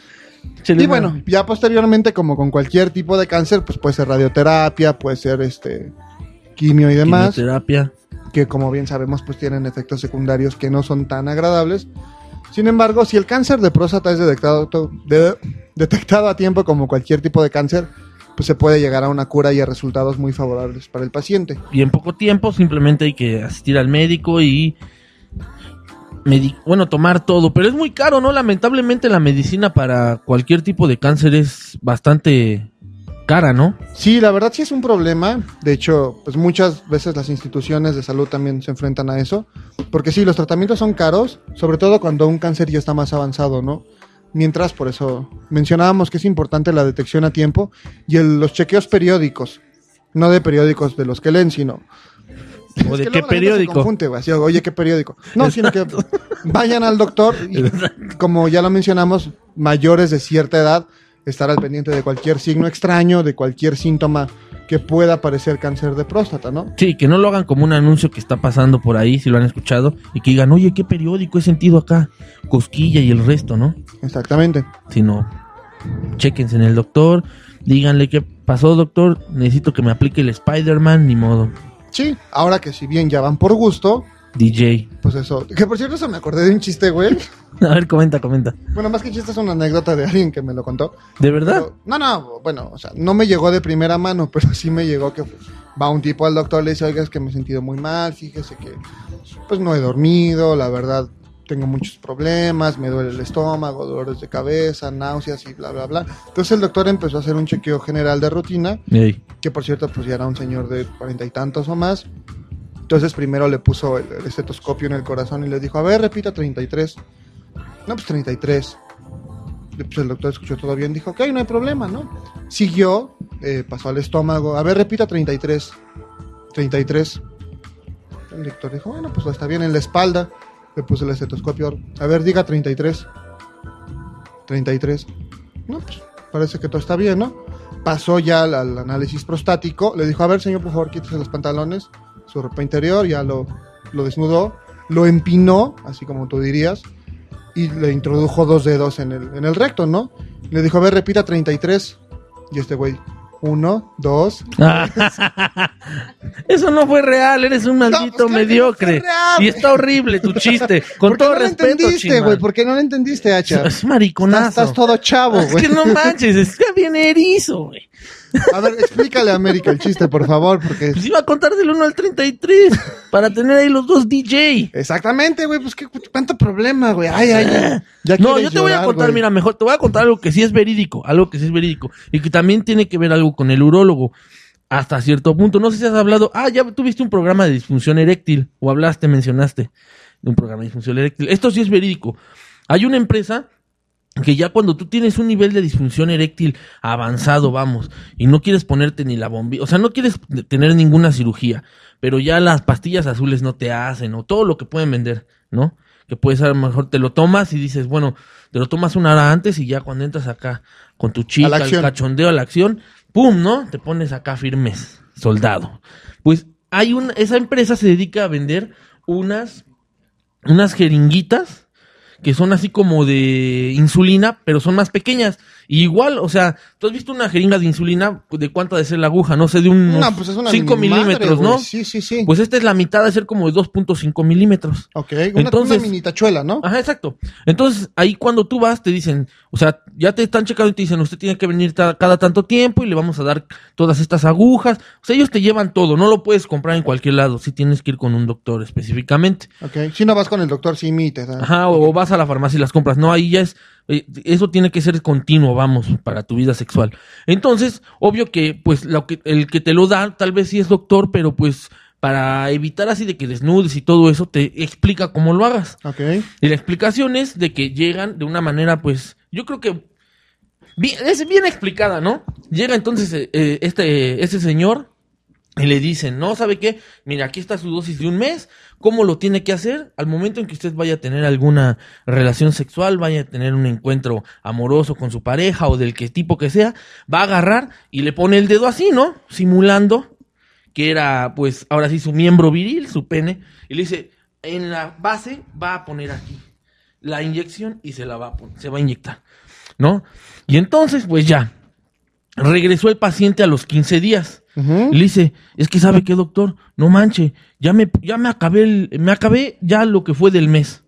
Y bueno, ya posteriormente, como con cualquier tipo de cáncer, pues puede ser radioterapia, puede ser este quimio y demás, Quimioterapia. que como bien sabemos, pues tienen efectos secundarios que no son tan agradables. Sin embargo, si el cáncer de próstata es detectado, de- detectado a tiempo como cualquier tipo de cáncer, pues se puede llegar a una cura y a resultados muy favorables para el paciente. Y en poco tiempo simplemente hay que asistir al médico y bueno, tomar todo, pero es muy caro, ¿no? Lamentablemente la medicina para cualquier tipo de cáncer es bastante cara, ¿no? Sí, la verdad sí es un problema. De hecho, pues muchas veces las instituciones de salud también se enfrentan a eso. Porque sí, los tratamientos son caros, sobre todo cuando un cáncer ya está más avanzado, ¿no? Mientras, por eso mencionábamos que es importante la detección a tiempo y el- los chequeos periódicos. No de periódicos de los que leen, sino... ¿O Es de que qué se periódico? confunde, güey, así, Oye, ¿qué periódico? No, sino que vayan al doctor y, como ya lo mencionamos, mayores de cierta edad, estar al pendiente de cualquier signo extraño, de cualquier síntoma que pueda parecer cáncer de próstata, ¿no? Sí, que no lo hagan como un anuncio que está pasando por ahí, si lo han escuchado, y que digan, oye, ¿qué periódico he sentido acá? Cosquilla y el resto, ¿no? Exactamente. Sino, chequense en el doctor, díganle qué pasó, doctor, necesito que me aplique el Spider-Man, ni modo. Sí, ahora que si bien ya van por gusto, DJ. pues eso. Que por cierto, eso me acordé de un chiste, güey. <laughs> A ver, comenta, comenta. Bueno, más que chiste es una anécdota de alguien que me lo contó. ¿De verdad? Pero- no, no, bueno, o sea, no me llegó de primera mano, <laughs> pero sí me llegó que va un tipo al doctor, le dice, oiga, es que me he sentido muy mal, fíjese que pues no he dormido, la verdad tengo muchos problemas, me duele el estómago, dolores de cabeza, náuseas y bla, bla, bla. Entonces el doctor empezó a hacer un chequeo general de rutina, Ey. que por cierto pues ya era un señor de cuarenta y tantos o más. Entonces primero le puso el, el estetoscopio en el corazón y le dijo, a ver, repita 33. No, pues 33. Y, Pues el doctor escuchó todo bien, dijo, ok, no hay problema, ¿no? Siguió, eh, pasó al estómago, a ver, repita 33. 33. El doctor dijo, bueno, pues está bien en la espalda. Le puso el estetoscopio, a ver, diga 33. 33. No, pues parece que todo está bien, ¿no? Pasó ya al, al análisis prostático, le dijo, a ver, señor, por favor, quítese los pantalones, su ropa interior, ya lo, lo desnudó, lo empinó, así como tú dirías, y le introdujo dos dedos en el, en el recto, ¿no? Le dijo, a ver, repita 33. Y este güey, uno, dos. <laughs> Eso no fue real, eres un maldito mediocre. y está horrible tu chiste. Con ¿Por qué todo no lo respeto, entendiste, güey? ¿Por qué no lo entendiste, Hacha? Es mariconazo. Estás, estás todo chavo, Es güey. que no manches, está bien erizo, güey. A ver, explícale a América el chiste, por favor, porque... Pues iba a contar del 1 al 33 para tener ahí los dos DJ. Exactamente, güey, pues qué cuánto problema, güey. Ay, ay, ya no, yo te voy a contar, güey. mira, mejor te voy a contar algo que sí es verídico, algo que sí es verídico y que también tiene que ver algo con el urólogo hasta cierto punto. No sé si has hablado, ah, ya tuviste un programa de disfunción eréctil o hablaste, mencionaste de un programa de disfunción eréctil. Esto sí es verídico. Hay una empresa que ya cuando tú tienes un nivel de disfunción eréctil avanzado, vamos, y no quieres ponerte ni la bombilla, o sea, no quieres tener ninguna cirugía, pero ya las pastillas azules no te hacen, o todo lo que pueden vender, ¿no? Que puedes a lo mejor te lo tomas y dices, bueno, te lo tomas una hora antes y ya cuando entras acá con tu chica, el cachondeo a la acción, ¡pum! ¿no? Te pones acá firmes, soldado. Pues hay una, esa empresa se dedica a vender unas, unas jeringuitas que son así como de insulina, pero son más pequeñas. Y igual, o sea, tú has visto una jeringa de insulina, ¿de cuánto ha de ser la aguja? No sé, de un No, pues es una 5 mini madre, milímetros. ¿no? Sí, sí, sí. Pues esta es la mitad de ser como de 2.5 milímetros. ok, una, entonces- una mini tachuela, ¿no? Ajá, exacto. Entonces, ahí cuando tú vas, te dicen, o sea, ya te están checando y te dicen, usted tiene que venir cada tanto tiempo y le vamos a dar todas estas agujas. O sea, ellos te llevan todo, no lo puedes comprar en cualquier lado, si tienes que ir con un doctor específicamente. Ok, si no vas con el doctor te da. Ajá, o vas a la farmacia y las compras. No, ahí ya es, eso tiene que ser continuo, vamos, para tu vida sexual. Entonces, obvio que, pues, lo que, el que te lo da, tal vez sí es doctor, pero pues, para evitar así de que desnudes y todo eso, te explica cómo lo hagas. Ok. Y la explicación es de que llegan de una manera, pues, yo creo que bien, es bien explicada, ¿no? Llega entonces eh, eh, este, este señor y le dicen, no, ¿sabe qué? Mira, aquí está su dosis de un mes. ¿Cómo lo tiene que hacer? Al momento en que usted vaya a tener alguna relación sexual, vaya a tener un encuentro amoroso con su pareja o del que tipo que sea, va a agarrar y le pone el dedo así, ¿no? Simulando que era, pues, ahora sí su miembro viril, su pene, y le dice, en la base va a poner aquí la inyección y se la va a poner, se va a inyectar, ¿no? Y entonces, pues ya, regresó el paciente a los 15 días. Ujú. Y le dice, es que sabe qué, doctor, no manche, ya me, ya me acabé el- me acabé ya lo que fue del mes.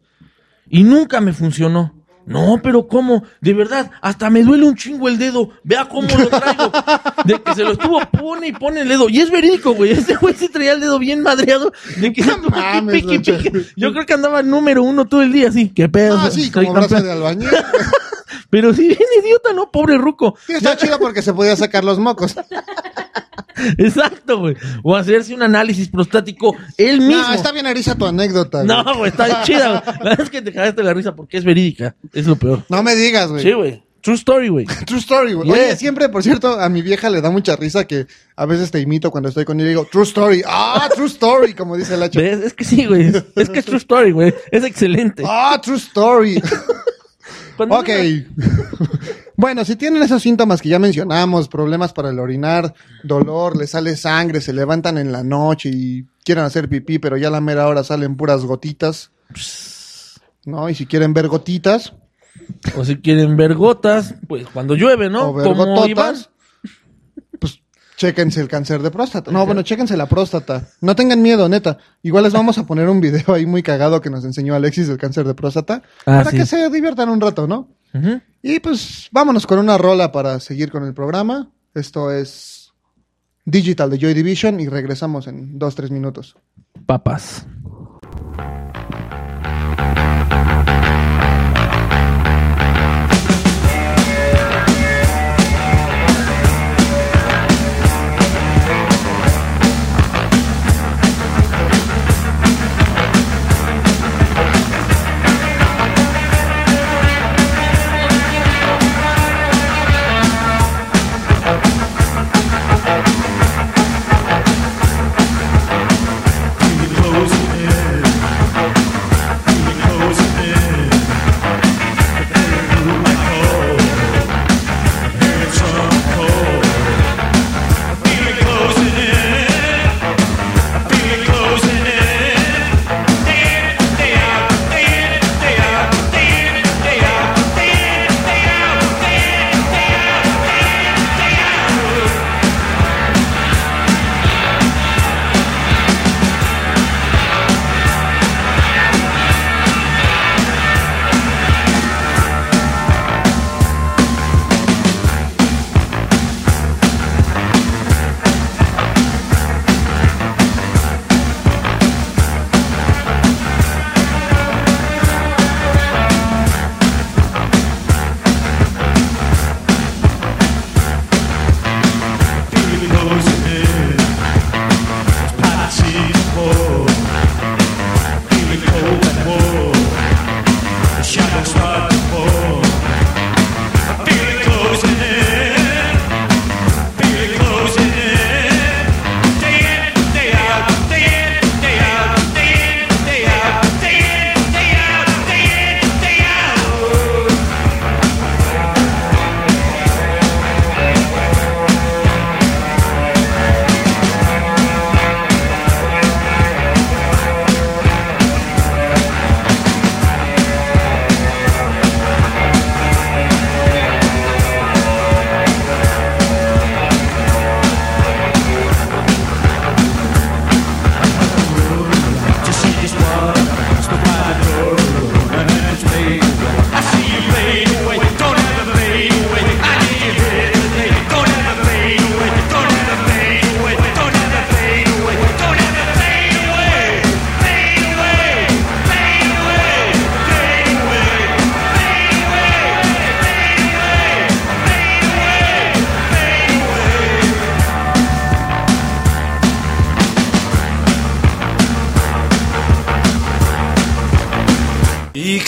Y nunca me funcionó. No, pero ¿cómo? De verdad, hasta me duele un chingo el dedo. Vea cómo lo traigo. <laughs> De que se lo estuvo, pone y pone el dedo. Y es verídico, güey. Ese güey se traía el dedo bien madreado. De que mames, pique, pique. Yo creo que andaba número uno todo el día, así. ¿Qué pedo? Ah, sí, como de albañil. <laughs> Pero sí, bien idiota, ¿no? Pobre ruco. Sí, está chido porque se podía sacar los mocos. <laughs> Exacto, güey. O hacerse un análisis prostático él mismo. No, está bien eriza tu anécdota. No, güey. está chida. güey. <laughs> La verdad es que te cagaste la risa porque es verídica. Es lo peor. No me digas, güey. Sí, güey. True story, güey. <laughs> True story, güey. Oye, siempre, por cierto, a mi vieja le da mucha risa que a veces te imito cuando estoy con ella y digo, true story. Ah, true story, como dice el hacho. ¿Ves? Es que sí, güey. Es que es true story, güey. Es excelente. Ah, true story. Cuando ok. <laughs> bueno, si tienen esos síntomas que ya mencionamos, problemas para el orinar, dolor, le sale sangre, se levantan en la noche y quieren hacer pipí, pero ya a la mera hora salen puras gotitas. ¿No? Y si quieren ver gotitas, O si quieren ver gotas, pues cuando llueve, ¿no? o ver Como gototas, chéquense el cáncer de próstata. No, bueno, chéquense la próstata. No tengan miedo, neta. Igual les vamos a poner un video ahí muy cagado que nos enseñó Alexis del cáncer de próstata. Ah, para sí. que se diviertan un rato, ¿no? Y pues vámonos con una rola para seguir con el programa. Esto es Digital de Joy Division y regresamos en dos, tres minutos. Papas.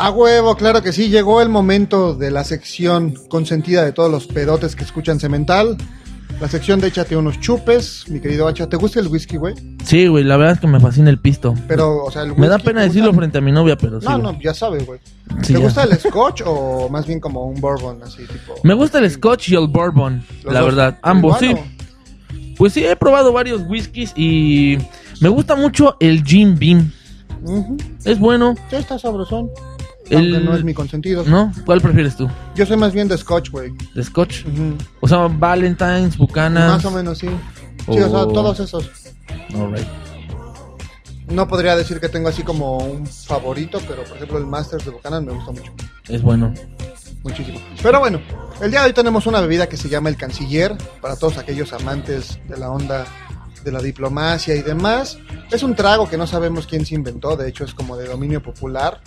A huevo, claro que sí, llegó el momento de la sección consentida de todos los pedotes que escuchan Cemental. La sección de échate unos chupes, mi querido Hacha. ¿Te gusta el whisky, güey? Sí, güey, la verdad es que me fascina el pisto. Pero, o sea, el Me da whisky, pena ¿te decirlo frente a mi novia, pero sí. No, no, ya sabes, güey. Sí, ¿Te ya. gusta el scotch o más bien como un bourbon, así tipo? Me gusta el scotch y el bourbon, Los la dos. verdad. Ambos, sí. Pues sí, he probado varios whiskies y me gusta mucho el Jim Beam. Es bueno. Sí, está sabrosón. El- Aunque no es mi consentido. ¿No? ¿Cuál prefieres tú? Yo soy más bien de scotch, güey. ¿De scotch? O sea, Valentine's, Buchanan. Más o menos, sí. Sí, o sea, todos esos. Alright. No podría decir que tengo así como un favorito, pero por ejemplo el Masters de Buchanan me gusta mucho. Es bueno. Muchísimo. Pero bueno, el día de hoy tenemos una bebida que se llama el Canciller, para todos aquellos amantes de la onda de la diplomacia y demás. Es un trago que no sabemos quién se inventó, de hecho es como de dominio popular,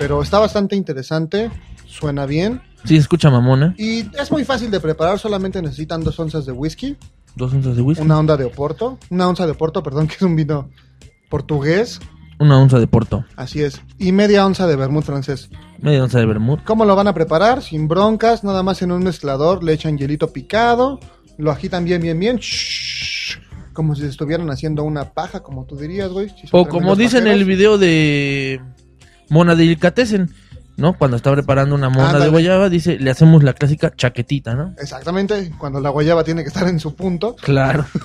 pero está bastante interesante, suena bien Sí, escucha mamona. y es muy fácil de preparar, solamente necesitan dos onzas de whisky, Dos onzas de whisky. una onda de Oporto, una onza de Oporto, perdón, <laughs> que es un vino portugués, Una onza de porto. así es, y media onza de vermut francés. Media onza de vermouth. ¿Cómo lo van a preparar? Sin broncas, nada más en un mezclador, le echan hielito picado, lo agitan bien, bien, bien, shhh, como si estuvieran haciendo una paja, como tú dirías, güey. si O como tremendos dice en el video de Mona Delicatessen, ¿no? Cuando está preparando una mona de guayaba, dice, le hacemos la clásica chaquetita, ¿no? Exactamente, cuando la guayaba tiene que estar en su punto. Claro. <laughs>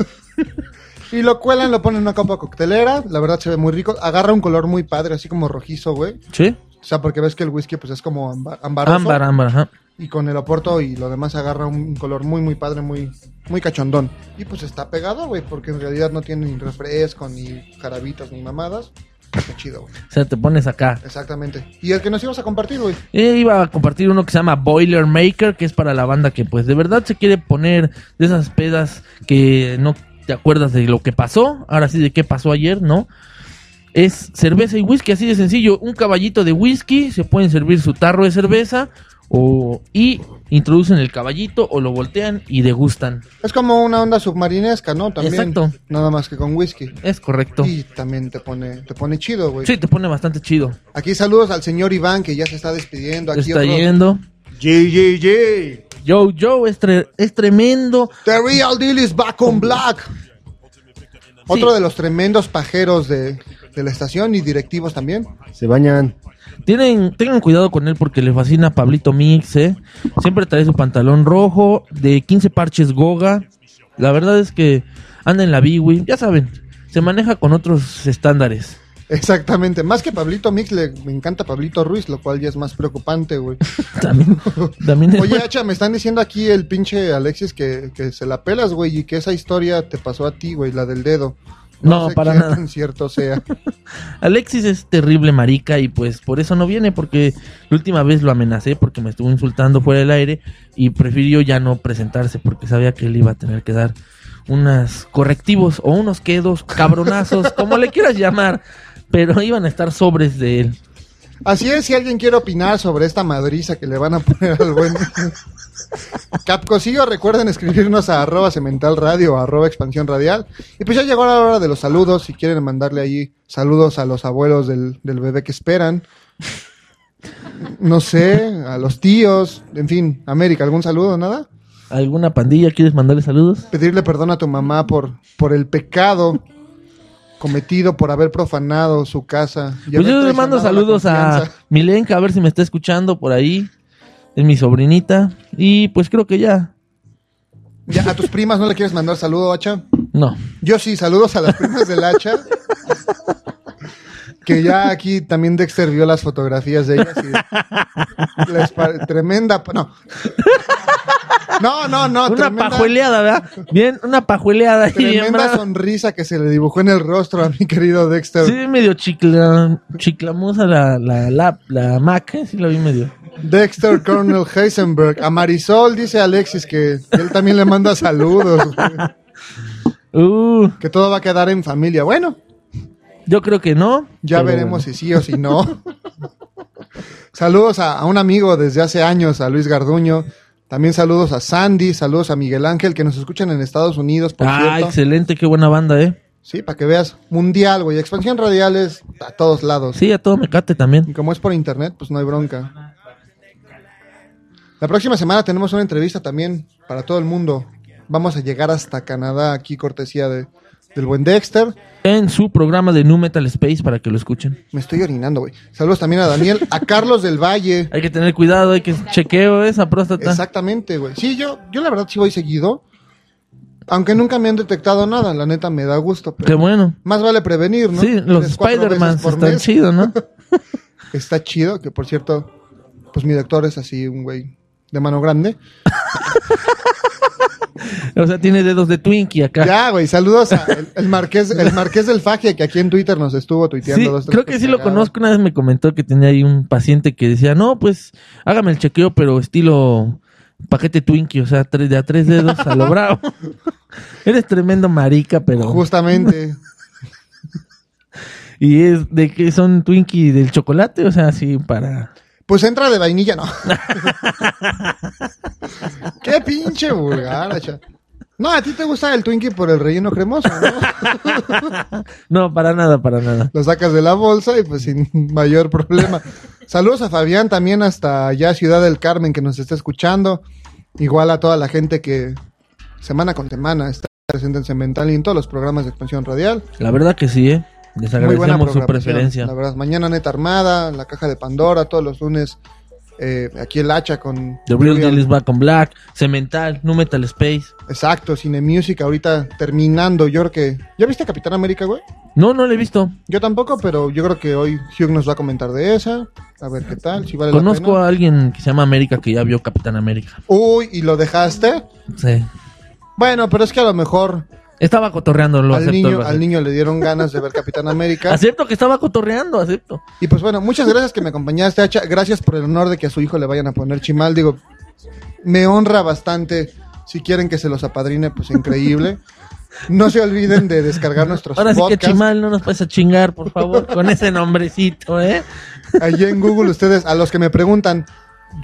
Y lo cuelan, lo ponen en una copa coctelera, la verdad se ve muy rico, agarra un color muy padre, así como rojizo, güey. ¿Sí? O sea, porque ves que el whisky pues es como ambaroso. Ámbar, ámbar, ajá. Y con el oporto y lo demás agarra un color muy, muy padre, muy, muy cachondón. Y pues está pegado, güey, porque en realidad no tiene ni refresco, ni jarabitas, ni mamadas. Está chido, güey. O sea, te pones acá. Exactamente. Y el que nos ibas a compartir, güey. Eh, iba a compartir uno que se llama Boiler Maker, que es para la banda que pues de verdad se quiere poner de esas pedas que no te acuerdas de lo que pasó, ahora sí de qué pasó ayer, ¿no? Es cerveza y whisky, así de sencillo, un caballito de whisky, se pueden servir su tarro de cerveza o y introducen el caballito o lo voltean y degustan. Es como una onda submarinesca, ¿no? También. Exacto. Nada más que con whisky. Es correcto. Y también te pone, te pone chido, güey. Sí, te pone bastante chido. Aquí saludos al señor Iván que ya se está despidiendo. Aquí Está otro- yendo. GGG. Yo, yo, es, tre- es tremendo. The real deal is back on black. Otro de los tremendos pajeros de, de la estación y directivos también. Se bañan. Tienen, tengan cuidado con él porque le fascina Pablito Mix, ¿eh? Siempre trae su pantalón rojo, de 15 parches Goga. La verdad es que anda en la Biwi, ya saben, se maneja con otros estándares. Exactamente. Más que Pablito Mix, le, me encanta Pablito Ruiz, lo cual ya es más preocupante, güey. <laughs> También, también es- Oye, Hacha, me están diciendo aquí el pinche Alexis que, que se la pelas, güey, y que esa historia te pasó a ti, güey, la del dedo. No, sé para qué nada. tan cierto sea. <laughs> Alexis es terrible marica y pues por eso no viene porque la última vez lo amenacé porque me estuvo insultando fuera del aire y prefirió ya no presentarse porque sabía que él iba a tener que dar unos correctivos o unos quedos cabronazos, <laughs> como le quieras llamar, pero iban a estar sobres de él. Así es, si alguien quiere opinar sobre esta madriza que le van a poner al buen <laughs> Capcosillo, recuerden escribirnos a arroba cemental radio arroba expansión radial. Y pues ya llegó la hora de los saludos, si quieren mandarle ahí saludos a los abuelos del, del bebé que esperan. No sé, a los tíos, en fin, América, ¿algún saludo, nada? ¿Alguna pandilla quieres mandarle saludos? Pedirle perdón a tu mamá por, por el pecado cometido por haber profanado su casa. Pues yo le mando saludos a. Milenka, a ver si me está escuchando por ahí. Es mi sobrinita. Y pues creo que ya. Ya, ¿A tus primas no le quieres mandar saludo, Hacha? No. Yo sí, saludos a las primas del Hacha. Que ya aquí también Dexter vio las fotografías de ellas y les tremenda, no. No, no, no, una tremenda, pajueleada, ¿verdad? Bien, una pajueleada. tremenda sonrisa que se le dibujó en el rostro a mi querido Dexter. Sí, medio chicla, chiclamosa la, la, la, la Mac, ¿eh? sí la vi medio. Dexter Colonel Heisenberg. A Marisol dice Alexis que él también le manda saludos. Uh, Que todo va a quedar en familia. Bueno, yo creo que no. ya veremos bueno. si sí o si no. saludos a, a un amigo desde hace años, a Luis Garduño. También saludos a Sandy, saludos a Miguel Ángel, que nos escuchan en Estados Unidos, por Ah, cierto. excelente, qué buena banda, ¿eh? Sí, para que veas, mundial, güey. Expansión radial es a todos lados. Sí, a todo mecate también. Y como es por internet, pues no hay bronca. La próxima semana tenemos una entrevista también para todo el mundo. Vamos a llegar hasta Canadá, aquí cortesía de, del buen Dexter. En su programa de Nu Metal Space para que lo escuchen. Me estoy orinando, güey. Saludos también a Daniel, a Carlos del Valle. Hay que tener cuidado, hay que chequeo esa próstata. Exactamente, güey. Sí, yo, yo la verdad sí voy seguido. Aunque nunca me han detectado nada, la neta me da gusto. pero Qué bueno. Más vale prevenir, ¿no? Sí, los Spider-Man están mes. ¿no? <laughs> Está chido, que por cierto, pues mi doctor es así, un güey de mano grande. <laughs> O sea, tiene dedos de Twinkie acá. Ya, güey, saludos a el, el marqués, el marqués del Fagia que aquí en Twitter nos estuvo tuiteando Sí, dos, tres creo que sí lo conozco. Una vez me comentó que tenía ahí un paciente que decía, no, pues hágame el chequeo, pero estilo paquete Twinkie, o sea, tres, de a tres dedos a lo bravo. <laughs> Eres tremendo marica, pero... Justamente. <laughs> Y es de que son Twinkie del chocolate, o sea, así para... Pues entra de vainilla, no. <laughs> Qué pinche vulgar, acha. No, a ti te gusta el Twinkie por el relleno cremoso, ¿no? <laughs> No, para nada, para nada. Lo sacas de la bolsa y pues sin mayor problema. Saludos a Fabián también hasta allá Ciudad del Carmen que nos está escuchando. Igual a toda la gente que semana con semana está presente en Cemental y en todos los programas de expansión radial. La verdad que sí, ¿eh? Les agradecemos su preferencia. La verdad, mañana Neta Armada, la caja de Pandora, todos los lunes eh, aquí el hacha con The Real. Deal is Back on Black, Cemental, Nu Metal Space. Exacto, Cine Music ahorita terminando. Yo creo que ¿Ya viste Capitán América, güey? No, no lo he visto. Yo tampoco, pero yo creo que hoy Hugh nos va a comentar de esa. A ver qué tal, si vale la Conozco pena. a alguien que se llama América que ya vio Capitán América. Uy, ¿y lo dejaste? Sí. Bueno, pero es que a lo mejor Estaba cotorreando, lo al acepto. niño, lo al niño le dieron ganas de ver Capitán América. Acepto que estaba cotorreando, acepto. Y pues bueno, muchas gracias que me acompañaste, Hacha. Gracias por el honor de que a su hijo le vayan a poner chimal. Digo, me honra bastante. Si quieren que se los apadrine, pues increíble. No se olviden de descargar nuestros Ahora sí que podcasts. Chimal no nos puedes a chingar, por favor, con ese nombrecito, ¿eh? Allí en Google, ustedes, a los que me preguntan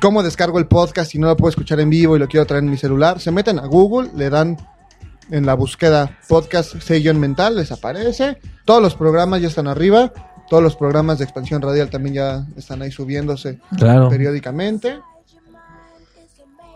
cómo descargo el podcast si no lo puedo escuchar en vivo y lo quiero traer en mi celular, se meten a Google, le dan en la búsqueda podcast Seiyon Mental, les aparece. Todos los programas ya están arriba. Todos los programas de expansión radial también ya están ahí subiéndose Claro. periódicamente.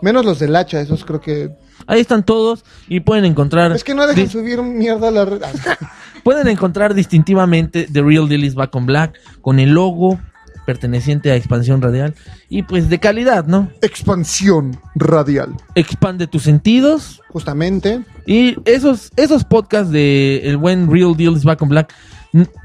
Menos los del hacha, esos creo que... Ahí están todos y pueden encontrar. Es que no dejan di- subir mierda a la red. <laughs> Pueden encontrar distintivamente The Real Deal is Back on Black con el logo perteneciente a Expansión Radial y pues de calidad, ¿no? Expansión radial. Expande tus sentidos. Justamente. Y esos, esos podcasts de el buen Real Deal is Back on Black,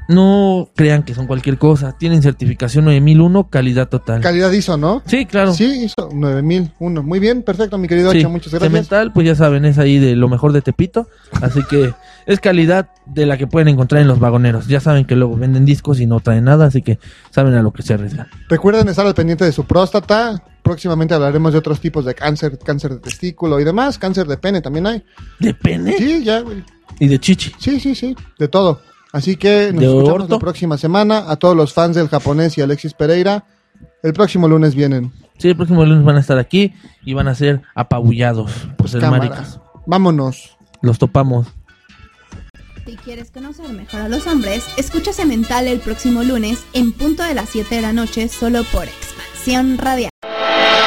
no crean que son cualquier cosa. Tienen certificación 9001, calidad total. Calidad ISO, ¿no? Sí, claro. Sí, ISO 9001. Muy bien, perfecto, mi querido Sí, muchas gracias. Cemental, pues ya saben, es ahí de lo mejor de Tepito. Así que <laughs> es calidad de la que pueden encontrar en los vagoneros. Ya saben que luego venden discos y no traen nada, así que saben a lo que se arriesgan. Recuerden estar al pendiente de su próstata. Próximamente hablaremos de otros tipos de cáncer, cáncer de testículo y demás. Cáncer de pene también hay. ¿De pene? Sí, ya, güey. Y de chichi. Sí, sí, sí, de todo. Así que nos ¿De escuchamos orto? la próxima semana. A todos los fans del japonés y Alexis Pereira. El próximo lunes vienen. Sí, el próximo lunes van a estar aquí y van a ser apabullados por ser Cámara. maricas. Vámonos. Los topamos. Si quieres conocer mejor a los hombres, escucha Cemental el próximo lunes en punto de las 7 de la noche solo por Expansión Radial.